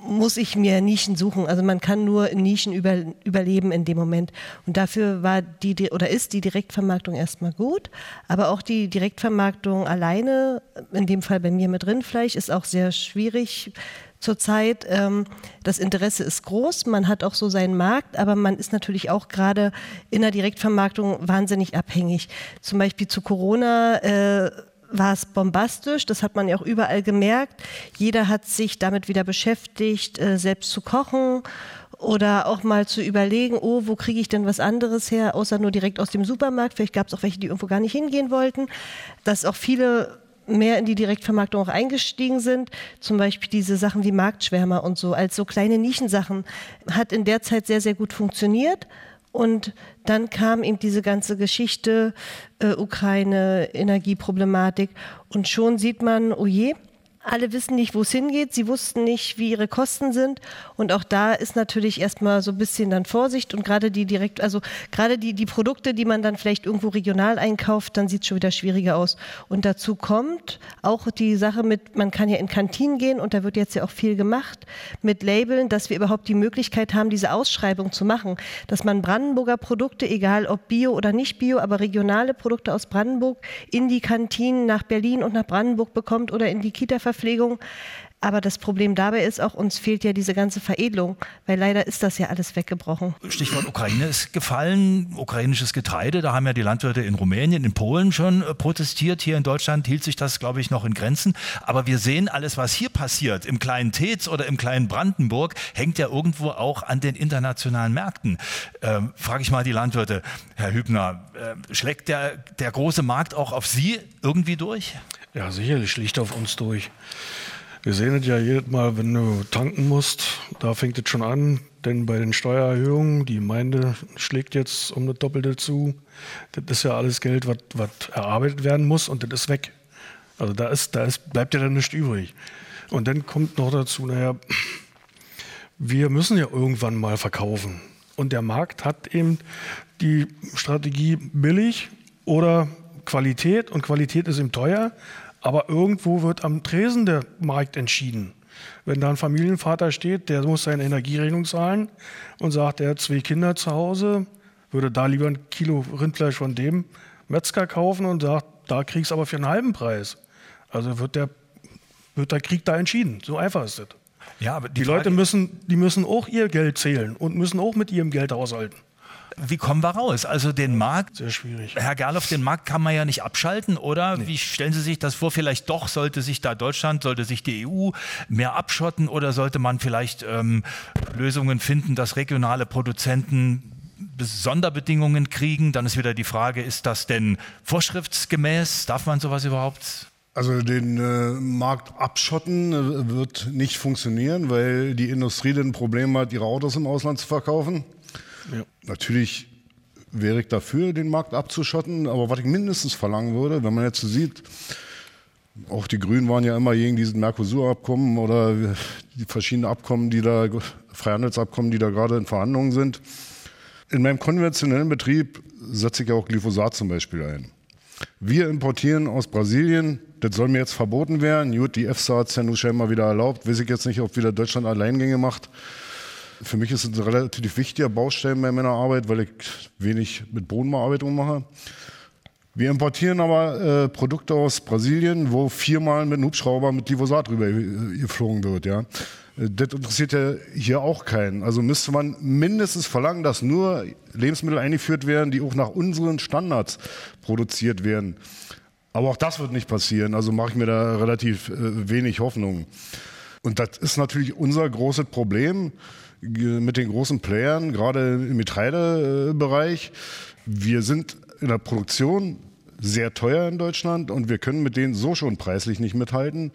muss ich mir Nischen suchen. Also man kann nur in Nischen über, überleben in dem Moment. Und dafür war die oder ist die Direktvermarktung erstmal gut, aber auch die Direktvermarktung alleine, in dem Fall bei mir mit Rindfleisch, ist auch sehr schwierig zurzeit. Ähm, das Interesse ist groß, man hat auch so seinen Markt, aber man ist natürlich auch gerade in der Direktvermarktung wahnsinnig abhängig. Zum Beispiel zu Corona äh, war es bombastisch, das hat man ja auch überall gemerkt. Jeder hat sich damit wieder beschäftigt, äh, selbst zu kochen oder auch mal zu überlegen, oh, wo kriege ich denn was anderes her, außer nur direkt aus dem Supermarkt. Vielleicht gab es auch welche, die irgendwo gar nicht hingehen wollten. Dass auch viele mehr in die Direktvermarktung auch eingestiegen sind. Zum Beispiel diese Sachen wie Marktschwärmer und so, als so kleine Nischensachen, hat in der Zeit sehr, sehr gut funktioniert. Und dann kam eben diese ganze Geschichte äh, Ukraine, Energieproblematik und schon sieht man, oh je, alle wissen nicht, wo es hingeht. Sie wussten nicht, wie ihre Kosten sind. Und auch da ist natürlich erstmal so ein bisschen dann Vorsicht. Und gerade die direkt, also gerade die, die Produkte, die man dann vielleicht irgendwo regional einkauft, dann sieht es schon wieder schwieriger aus. Und dazu kommt auch die Sache mit, man kann ja in Kantinen gehen und da wird jetzt ja auch viel gemacht mit Labeln, dass wir überhaupt die Möglichkeit haben, diese Ausschreibung zu machen. Dass man Brandenburger Produkte, egal ob Bio oder nicht Bio, aber regionale Produkte aus Brandenburg in die Kantinen nach Berlin und nach Brandenburg bekommt oder in die Kita Verpflegung. Aber das Problem dabei ist auch, uns fehlt ja diese ganze Veredelung, weil leider ist das ja alles weggebrochen. Stichwort Ukraine ist gefallen, ukrainisches Getreide, da haben ja die Landwirte in Rumänien, in Polen schon äh, protestiert. Hier in Deutschland hielt sich das, glaube ich, noch in Grenzen. Aber wir sehen, alles, was hier passiert, im kleinen Tetz oder im kleinen Brandenburg, hängt ja irgendwo auch an den internationalen Märkten. Ähm, Frage ich mal die Landwirte, Herr Hübner, äh, schlägt der, der große Markt auch auf Sie irgendwie durch? Ja, sicherlich schlicht auf uns durch. Wir sehen es ja jedes Mal, wenn du tanken musst, da fängt es schon an, denn bei den Steuererhöhungen, die Gemeinde schlägt jetzt um das Doppelte zu. Das ist ja alles Geld, was erarbeitet werden muss und das ist weg. Also da ist, da ist, bleibt ja dann nichts übrig. Und dann kommt noch dazu, naja, wir müssen ja irgendwann mal verkaufen. Und der Markt hat eben die Strategie billig oder Qualität. Und Qualität ist eben teuer. Aber irgendwo wird am Tresen der Markt entschieden. Wenn da ein Familienvater steht, der muss seine Energierechnung zahlen und sagt, er hat zwei Kinder zu Hause, würde da lieber ein Kilo Rindfleisch von dem Metzger kaufen und sagt, da kriegst du aber für einen halben Preis. Also wird der, wird der Krieg da entschieden. So einfach ist das. Ja, aber die, die Leute müssen, die müssen auch ihr Geld zählen und müssen auch mit ihrem Geld haushalten. Wie kommen wir raus? Also den Markt, sehr schwierig. Herr Gerloff, den Markt kann man ja nicht abschalten, oder? Nee. Wie stellen Sie sich das vor? Vielleicht doch sollte sich da Deutschland, sollte sich die EU mehr abschotten oder sollte man vielleicht ähm, Lösungen finden, dass regionale Produzenten Sonderbedingungen kriegen? Dann ist wieder die Frage, ist das denn vorschriftsgemäß? Darf man sowas überhaupt? Also den äh, Markt abschotten äh, wird nicht funktionieren, weil die Industrie dann ein Problem hat, ihre Autos im Ausland zu verkaufen. Ja. Natürlich wäre ich dafür, den Markt abzuschotten, aber was ich mindestens verlangen würde, wenn man jetzt sieht, auch die Grünen waren ja immer gegen diesen Mercosur-Abkommen oder die verschiedenen Abkommen, die da, Freihandelsabkommen, die da gerade in Verhandlungen sind. In meinem konventionellen Betrieb setze ich auch Glyphosat zum Beispiel ein. Wir importieren aus Brasilien, das soll mir jetzt verboten werden. Gut, die EFSA hat es ja nun scheinbar wieder erlaubt. Weiß ich jetzt nicht, ob wieder Deutschland Alleingänge macht. Für mich ist es ein relativ wichtiger Baustein bei meiner Arbeit, weil ich wenig mit Bodenbearbeitung mache. Wir importieren aber äh, Produkte aus Brasilien, wo viermal mit einem Hubschrauber mit Glyphosat rüber geflogen wird. Ja. Äh, das interessiert ja hier auch keinen. Also müsste man mindestens verlangen, dass nur Lebensmittel eingeführt werden, die auch nach unseren Standards produziert werden. Aber auch das wird nicht passieren. Also mache ich mir da relativ äh, wenig Hoffnung. Und das ist natürlich unser großes Problem mit den großen Playern, gerade im Getreidebereich. Wir sind in der Produktion sehr teuer in Deutschland und wir können mit denen so schon preislich nicht mithalten.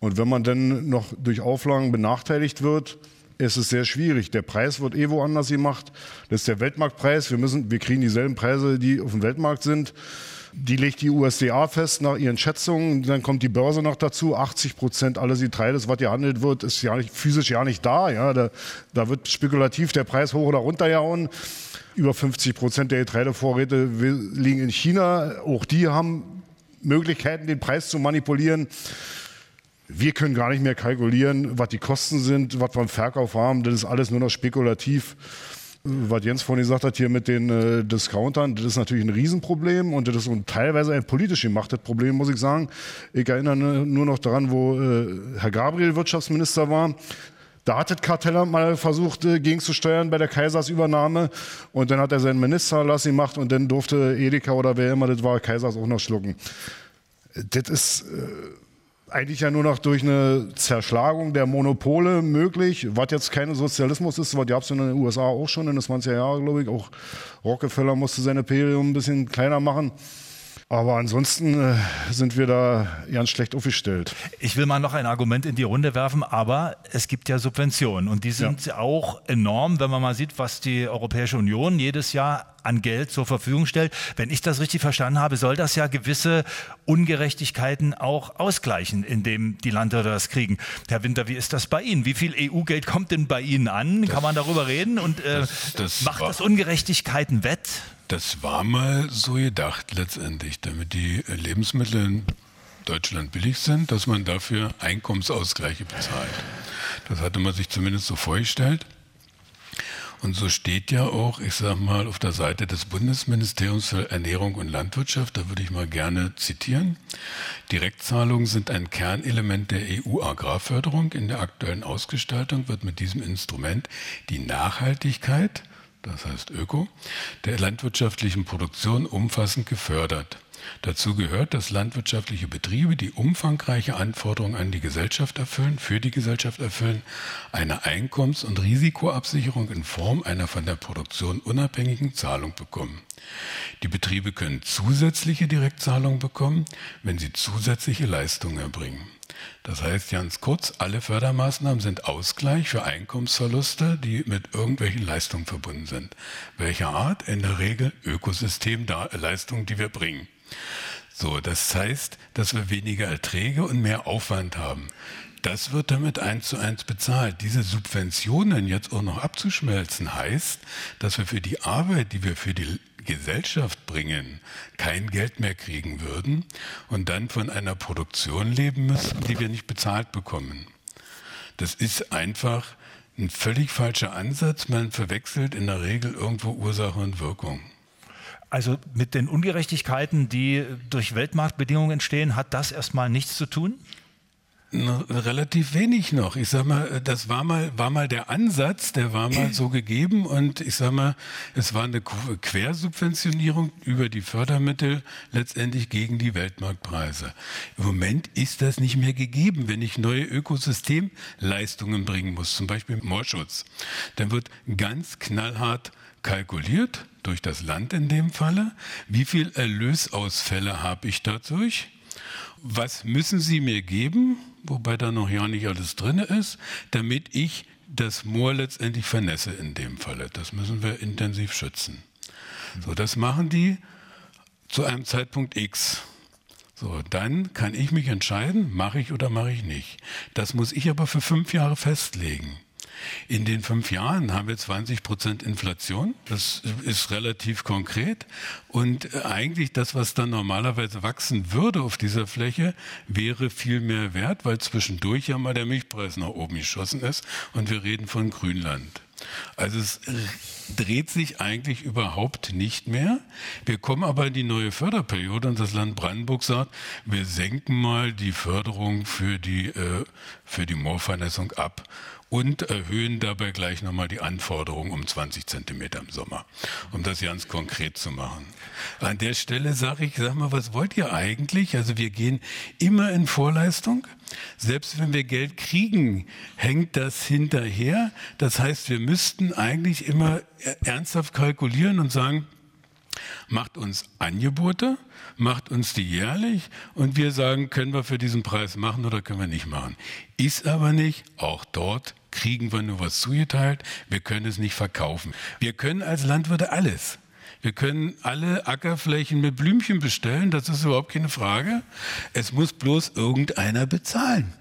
Und wenn man dann noch durch Auflagen benachteiligt wird, ist es sehr schwierig. Der Preis wird eh woanders gemacht. Das ist der Weltmarktpreis. Wir müssen, wir kriegen dieselben Preise, die auf dem Weltmarkt sind. Die legt die USDA fest nach ihren Schätzungen. Dann kommt die Börse noch dazu. 80 Prozent alles Getreides, was gehandelt wird, ist ja nicht, physisch ja nicht da. Ja, da, da wird spekulativ der Preis hoch oder runter gehauen. Über 50 Prozent der Getreidevorräte liegen in China. Auch die haben Möglichkeiten, den Preis zu manipulieren. Wir können gar nicht mehr kalkulieren, was die Kosten sind, was wir im Verkauf haben. Das ist alles nur noch spekulativ was Jens vorhin gesagt hat, hier mit den äh, Discountern, das ist natürlich ein Riesenproblem und das ist ein, teilweise ein politisch gemachtes Problem, muss ich sagen. Ich erinnere nur noch daran, wo äh, Herr Gabriel Wirtschaftsminister war. Da hat das Kartellamt mal versucht, äh, gegenzusteuern bei der Kaisersübernahme. Und dann hat er seinen Ministererlass gemacht und dann durfte Edeka oder wer immer das war, Kaisers auch noch schlucken. Das ist äh, eigentlich ja nur noch durch eine Zerschlagung der Monopole möglich, was jetzt kein Sozialismus ist, was gab es in den USA auch schon in den 20er Jahren, glaube ich. Auch Rockefeller musste seine Imperium ein bisschen kleiner machen. Aber ansonsten äh, sind wir da ganz schlecht aufgestellt. Ich will mal noch ein Argument in die Runde werfen, aber es gibt ja Subventionen und die sind ja. auch enorm, wenn man mal sieht, was die Europäische Union jedes Jahr an Geld zur Verfügung stellt. Wenn ich das richtig verstanden habe, soll das ja gewisse Ungerechtigkeiten auch ausgleichen, indem die Landwirte das kriegen. Herr Winter, wie ist das bei Ihnen? Wie viel EU-Geld kommt denn bei Ihnen an? Das, Kann man darüber reden? Und äh, das, das macht das Ungerechtigkeiten wett? Das war mal so gedacht letztendlich, damit die Lebensmittel in Deutschland billig sind, dass man dafür Einkommensausgleiche bezahlt. Das hatte man sich zumindest so vorgestellt. Und so steht ja auch, ich sage mal, auf der Seite des Bundesministeriums für Ernährung und Landwirtschaft, da würde ich mal gerne zitieren. Direktzahlungen sind ein Kernelement der EU-Agrarförderung. In der aktuellen Ausgestaltung wird mit diesem Instrument die Nachhaltigkeit das heißt Öko, der landwirtschaftlichen Produktion umfassend gefördert. Dazu gehört, dass landwirtschaftliche Betriebe, die umfangreiche Anforderungen an die Gesellschaft erfüllen, für die Gesellschaft erfüllen, eine Einkommens- und Risikoabsicherung in Form einer von der Produktion unabhängigen Zahlung bekommen. Die Betriebe können zusätzliche Direktzahlungen bekommen, wenn sie zusätzliche Leistungen erbringen. Das heißt ganz kurz, alle Fördermaßnahmen sind Ausgleich für Einkommensverluste, die mit irgendwelchen Leistungen verbunden sind. Welcher Art? In der Regel Ökosystemleistungen, die wir bringen. So, das heißt, dass wir weniger Erträge und mehr Aufwand haben. Das wird damit eins zu eins bezahlt. Diese Subventionen jetzt auch noch abzuschmelzen heißt, dass wir für die Arbeit, die wir für die Gesellschaft bringen, kein Geld mehr kriegen würden und dann von einer Produktion leben müssten, die wir nicht bezahlt bekommen. Das ist einfach ein völlig falscher Ansatz. Man verwechselt in der Regel irgendwo Ursache und Wirkung. Also mit den Ungerechtigkeiten, die durch Weltmarktbedingungen entstehen, hat das erstmal nichts zu tun? Relativ wenig noch. Ich sag mal, das war mal, war mal der Ansatz, der war mal so gegeben und ich sag mal, es war eine Quersubventionierung über die Fördermittel letztendlich gegen die Weltmarktpreise. Im Moment ist das nicht mehr gegeben. Wenn ich neue Ökosystemleistungen bringen muss, zum Beispiel Moorschutz, dann wird ganz knallhart kalkuliert durch das Land in dem Falle. Wie viel Erlösausfälle habe ich dadurch? Was müssen Sie mir geben? wobei da noch ja nicht alles drin ist, damit ich das Moor letztendlich vernässe in dem Falle. Das müssen wir intensiv schützen. So, das machen die zu einem Zeitpunkt X. So, dann kann ich mich entscheiden, mache ich oder mache ich nicht. Das muss ich aber für fünf Jahre festlegen. In den fünf Jahren haben wir 20 Prozent Inflation. Das ist relativ konkret. Und eigentlich das, was dann normalerweise wachsen würde auf dieser Fläche, wäre viel mehr wert, weil zwischendurch ja mal der Milchpreis nach oben geschossen ist. Und wir reden von Grünland. Also es dreht sich eigentlich überhaupt nicht mehr. Wir kommen aber in die neue Förderperiode und das Land Brandenburg sagt, wir senken mal die Förderung für die, äh, für die Moorvernässung ab und erhöhen dabei gleich nochmal die Anforderungen um 20 Zentimeter im Sommer, um das ganz konkret zu machen. An der Stelle sage ich, sag mal, was wollt ihr eigentlich? Also wir gehen immer in Vorleistung. Selbst wenn wir Geld kriegen, hängt das hinterher. Das heißt, wir müssten eigentlich immer ernsthaft kalkulieren und sagen, macht uns Angebote, macht uns die jährlich und wir sagen, können wir für diesen Preis machen oder können wir nicht machen. Ist aber nicht, auch dort kriegen wir nur was zugeteilt, wir können es nicht verkaufen. Wir können als Landwirte alles. Wir können alle Ackerflächen mit Blümchen bestellen, das ist überhaupt keine Frage. Es muss bloß irgendeiner bezahlen.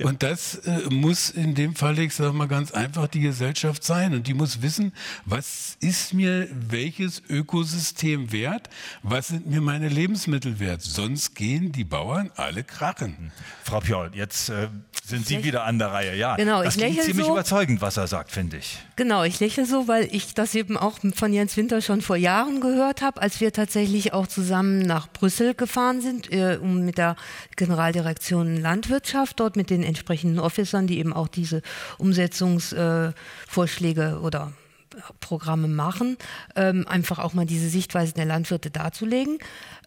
Und das äh, muss in dem Fall, ich sage mal ganz einfach, die Gesellschaft sein. Und die muss wissen, was ist mir welches Ökosystem wert? Was sind mir meine Lebensmittel wert? Sonst gehen die Bauern alle krachen. Frau Pjoll, jetzt äh, sind Sie wieder an der Reihe. Ja, genau, das ich klingt ziemlich so, überzeugend, was er sagt, finde ich. Genau, ich lächle so, weil ich das eben auch von Jens Winter schon vor Jahren gehört habe, als wir tatsächlich auch zusammen nach Brüssel gefahren sind, äh, um mit der Generaldirektion Landwirtschaft dort mit den entsprechenden Officern, die eben auch diese Umsetzungsvorschläge äh, oder Programme machen, ähm, einfach auch mal diese Sichtweise der Landwirte darzulegen.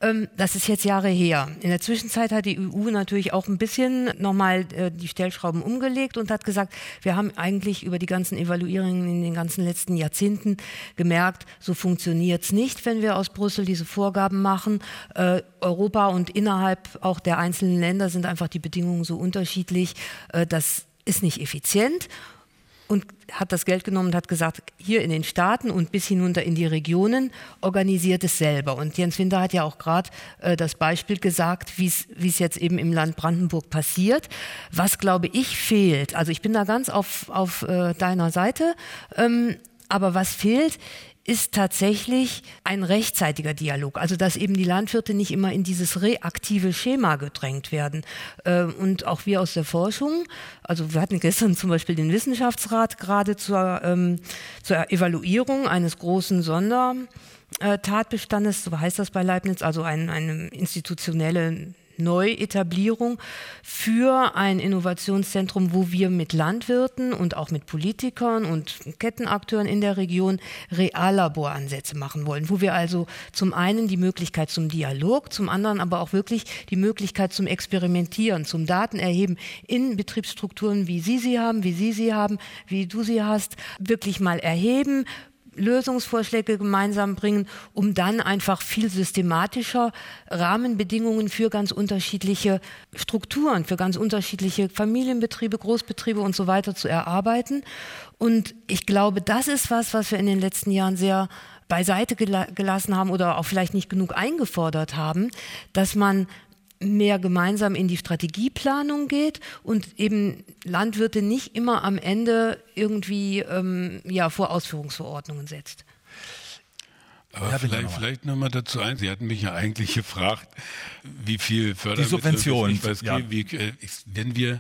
Ähm, das ist jetzt Jahre her. In der Zwischenzeit hat die EU natürlich auch ein bisschen nochmal äh, die Stellschrauben umgelegt und hat gesagt, wir haben eigentlich über die ganzen Evaluierungen in den ganzen letzten Jahrzehnten gemerkt, so funktioniert es nicht, wenn wir aus Brüssel diese Vorgaben machen. Äh, Europa und innerhalb auch der einzelnen Länder sind einfach die Bedingungen so unterschiedlich, äh, das ist nicht effizient und hat das Geld genommen und hat gesagt, hier in den Staaten und bis hinunter in die Regionen organisiert es selber. Und Jens Winter hat ja auch gerade äh, das Beispiel gesagt, wie es jetzt eben im Land Brandenburg passiert. Was, glaube ich, fehlt, also ich bin da ganz auf, auf äh, deiner Seite, ähm, aber was fehlt, ist tatsächlich ein rechtzeitiger Dialog. Also dass eben die Landwirte nicht immer in dieses reaktive Schema gedrängt werden. Ähm, und auch wir aus der Forschung, also wir hatten gestern zum Beispiel den Wissenschaftsrat gerade zur, ähm, zur Evaluierung eines großen Sondertatbestandes, so heißt das bei Leibniz, also ein, eine institutionelle Neuetablierung für ein Innovationszentrum, wo wir mit Landwirten und auch mit Politikern und Kettenakteuren in der Region Reallaboransätze machen wollen, wo wir also zum einen die Möglichkeit zum Dialog, zum anderen aber auch wirklich die Möglichkeit zum Experimentieren, zum Datenerheben in Betriebsstrukturen, wie Sie sie haben, wie Sie sie haben, wie du sie hast, wirklich mal erheben, Lösungsvorschläge gemeinsam bringen, um dann einfach viel systematischer Rahmenbedingungen für ganz unterschiedliche Strukturen, für ganz unterschiedliche Familienbetriebe, Großbetriebe und so weiter zu erarbeiten. Und ich glaube, das ist was, was wir in den letzten Jahren sehr beiseite gelassen haben oder auch vielleicht nicht genug eingefordert haben, dass man mehr gemeinsam in die Strategieplanung geht und eben Landwirte nicht immer am Ende irgendwie ähm, ja, vor Ausführungsverordnungen setzt. Aber ja, vielleicht, vielleicht nochmal dazu ein. Sie hatten mich ja eigentlich gefragt, wie viel Fördermittel... Die Subvention. Ich weiß, ja. wie, äh, wenn wir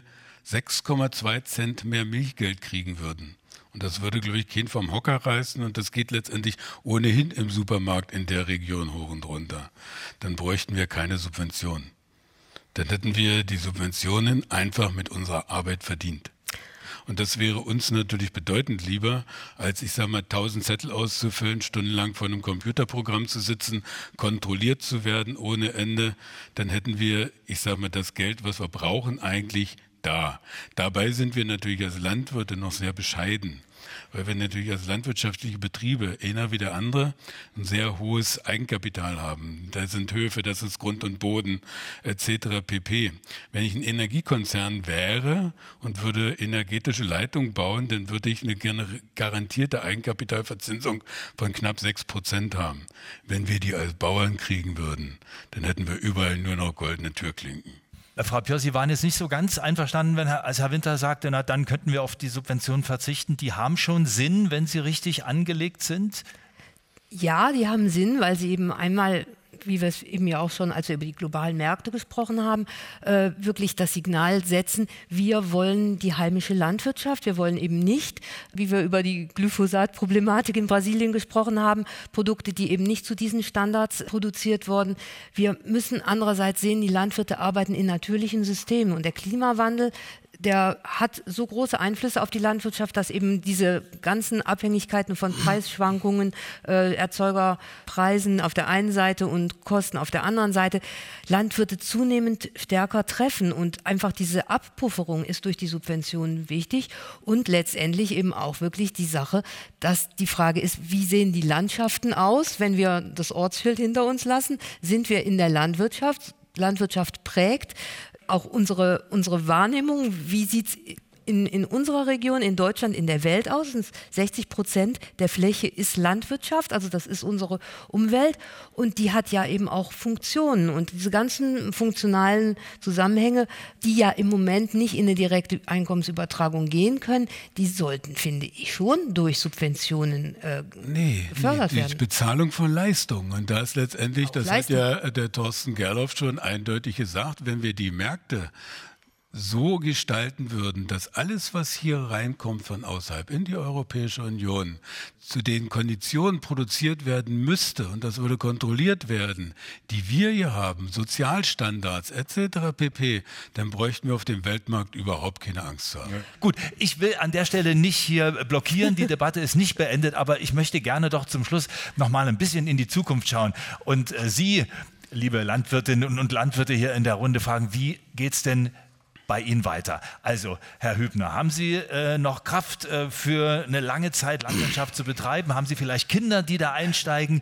6,2 Cent mehr Milchgeld kriegen würden, und das würde, glaube ich, kein vom Hocker reißen und das geht letztendlich ohnehin im Supermarkt in der Region hoch und runter. Dann bräuchten wir keine Subventionen dann hätten wir die Subventionen einfach mit unserer Arbeit verdient. Und das wäre uns natürlich bedeutend lieber, als ich sage mal, tausend Zettel auszufüllen, stundenlang vor einem Computerprogramm zu sitzen, kontrolliert zu werden ohne Ende. Dann hätten wir, ich sage mal, das Geld, was wir brauchen, eigentlich da. Dabei sind wir natürlich als Landwirte noch sehr bescheiden weil wir natürlich als landwirtschaftliche Betriebe, einer wie der andere, ein sehr hohes Eigenkapital haben. Da sind Höfe, das ist Grund und Boden etc. pp. Wenn ich ein Energiekonzern wäre und würde energetische Leitungen bauen, dann würde ich eine garantierte Eigenkapitalverzinsung von knapp sechs Prozent haben. Wenn wir die als Bauern kriegen würden, dann hätten wir überall nur noch goldene Türklinken. Äh, Frau Pior, Sie waren jetzt nicht so ganz einverstanden, wenn Herr, als Herr Winter sagte, na dann könnten wir auf die Subventionen verzichten. Die haben schon Sinn, wenn sie richtig angelegt sind? Ja, die haben Sinn, weil sie eben einmal wie wir es eben ja auch schon, als wir über die globalen Märkte gesprochen haben, äh, wirklich das Signal setzen, wir wollen die heimische Landwirtschaft, wir wollen eben nicht, wie wir über die Glyphosat-Problematik in Brasilien gesprochen haben, Produkte, die eben nicht zu diesen Standards produziert wurden. Wir müssen andererseits sehen, die Landwirte arbeiten in natürlichen Systemen und der Klimawandel der hat so große Einflüsse auf die Landwirtschaft, dass eben diese ganzen Abhängigkeiten von Preisschwankungen, äh, Erzeugerpreisen auf der einen Seite und Kosten auf der anderen Seite Landwirte zunehmend stärker treffen. Und einfach diese Abpufferung ist durch die Subventionen wichtig und letztendlich eben auch wirklich die Sache, dass die Frage ist, wie sehen die Landschaften aus, wenn wir das Ortsschild hinter uns lassen? Sind wir in der Landwirtschaft? Landwirtschaft prägt auch unsere, unsere Wahrnehmung, wie sieht's in, in unserer Region, in Deutschland, in der Welt aus. 60 Prozent der Fläche ist Landwirtschaft, also das ist unsere Umwelt und die hat ja eben auch Funktionen und diese ganzen funktionalen Zusammenhänge, die ja im Moment nicht in eine direkte Einkommensübertragung gehen können, die sollten, finde ich, schon durch Subventionen äh, nee, gefördert werden. Die Bezahlung von Leistungen und da ist letztendlich, auch das Leistung. hat ja der Thorsten Gerloff schon eindeutig gesagt, wenn wir die Märkte so gestalten würden, dass alles, was hier reinkommt von außerhalb in die Europäische Union, zu den Konditionen produziert werden müsste und das würde kontrolliert werden, die wir hier haben, Sozialstandards etc. pp., dann bräuchten wir auf dem Weltmarkt überhaupt keine Angst zu haben. Ja. Gut, ich will an der Stelle nicht hier blockieren, die [LAUGHS] Debatte ist nicht beendet, aber ich möchte gerne doch zum Schluss noch mal ein bisschen in die Zukunft schauen und äh, Sie liebe Landwirtinnen und Landwirte hier in der Runde fragen, wie geht's denn bei Ihnen weiter. Also, Herr Hübner, haben Sie äh, noch Kraft äh, für eine lange Zeit Landwirtschaft zu betreiben? Haben Sie vielleicht Kinder, die da einsteigen?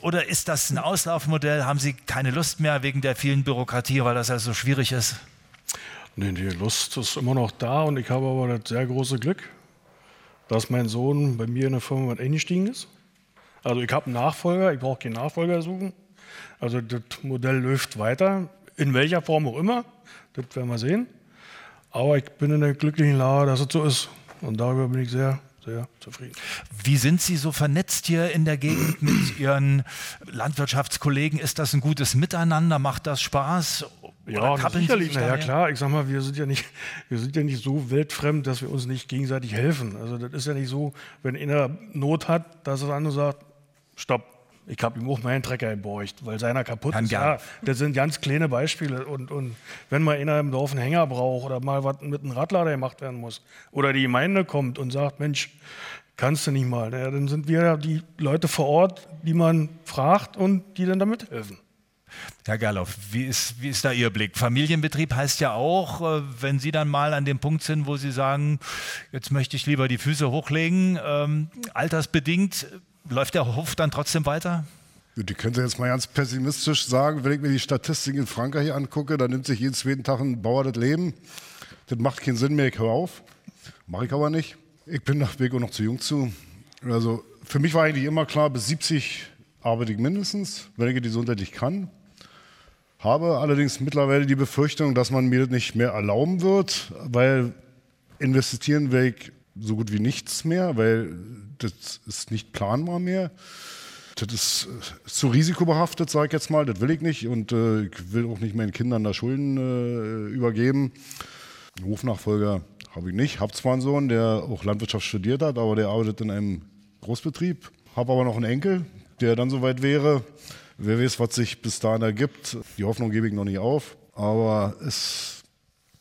Oder ist das ein Auslaufmodell? Haben Sie keine Lust mehr wegen der vielen Bürokratie, weil das ja so schwierig ist? Nee, die Lust ist immer noch da und ich habe aber das sehr große Glück, dass mein Sohn bei mir in der Firma eingestiegen ist. Also ich habe einen Nachfolger, ich brauche keinen Nachfolger suchen. Also das Modell läuft weiter, in welcher Form auch immer. Das werden wir sehen. Aber ich bin in der glücklichen Lage, dass es so ist. Und darüber bin ich sehr, sehr zufrieden. Wie sind Sie so vernetzt hier in der Gegend mit Ihren Landwirtschaftskollegen? Ist das ein gutes Miteinander? Macht das Spaß? Ja, sicherlich. Na ja, klar. Ich sag mal, wir sind ja nicht, wir sind ja nicht so weltfremd, dass wir uns nicht gegenseitig helfen. Also das ist ja nicht so, wenn einer Not hat, dass das andere sagt, stopp, ich habe ihm auch meinen Trecker geborgt, weil seiner kaputt Kann ist. Ja, das sind ganz kleine Beispiele. Und, und wenn mal einer im Dorf einen Hänger braucht oder mal was mit einem Radlader gemacht werden muss oder die Gemeinde kommt und sagt, Mensch, kannst du nicht mal, ja, dann sind wir die Leute vor Ort, die man fragt und die dann damit helfen. Herr Gerloff, wie ist, wie ist da Ihr Blick? Familienbetrieb heißt ja auch, äh, wenn Sie dann mal an dem Punkt sind, wo Sie sagen, jetzt möchte ich lieber die Füße hochlegen, ähm, altersbedingt, Läuft der Hof dann trotzdem weiter? Die können Sie jetzt mal ganz pessimistisch sagen, wenn ich mir die Statistik in Frankreich angucke, dann nimmt sich jeden zweiten Tag ein Bauer das Leben. Das macht keinen Sinn mehr, ich höre auf. Mache ich aber nicht. Ich bin nach Beko noch zu jung zu. Also für mich war eigentlich immer klar, bis 70 arbeite ich mindestens, wenn ich gesundheitlich kann. Habe allerdings mittlerweile die Befürchtung, dass man mir das nicht mehr erlauben wird, weil investieren werde ich so gut wie nichts mehr, weil das ist nicht planbar mehr. Das ist zu risikobehaftet, sage ich jetzt mal. Das will ich nicht und äh, ich will auch nicht meinen Kindern da Schulden äh, übergeben. Einen Hofnachfolger habe ich nicht. Habe zwar einen Sohn, der auch Landwirtschaft studiert hat, aber der arbeitet in einem Großbetrieb. Habe aber noch einen Enkel, der dann soweit wäre. Wer weiß, was sich bis dahin ergibt. Die Hoffnung gebe ich noch nicht auf. Aber es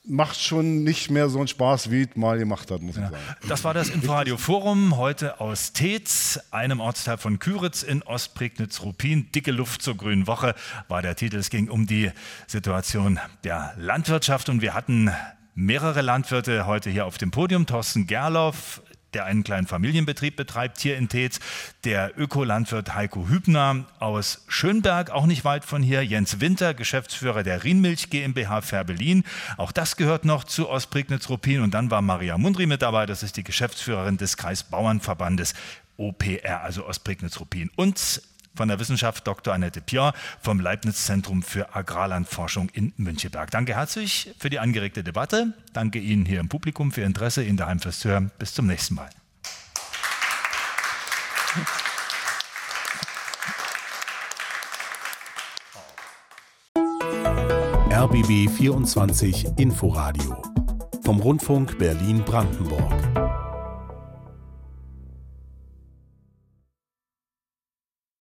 macht schon nicht mehr so einen Spaß, wie es mal gemacht hat, muss ja. ich sagen. Das war das Inforadio Forum heute aus Tetz, einem Ortsteil von Küritz in Ostprignitz-Ruppin. Dicke Luft zur grünen Woche war der Titel. Es ging um die Situation der Landwirtschaft und wir hatten mehrere Landwirte heute hier auf dem Podium. Thorsten Gerloff, der einen kleinen Familienbetrieb betreibt hier in Tetz, der Ökolandwirt Heiko Hübner aus Schönberg, auch nicht weit von hier, Jens Winter, Geschäftsführer der Rienmilch GmbH Färbelin, auch das gehört noch zu Ostprignitz-Ruppin. Und dann war Maria Mundri mit dabei, das ist die Geschäftsführerin des Kreisbauernverbandes OPR, also Ostprignitz-Ruppin. Und von der Wissenschaft Dr. Annette Pier vom Leibniz Zentrum für Agrarlandforschung in Müncheberg. Danke herzlich für die angeregte Debatte. Danke Ihnen hier im Publikum für Ihr Interesse, Ihnen daheim fürs Hören. Bis zum nächsten Mal. RBB 24 Inforadio vom Rundfunk Berlin-Brandenburg.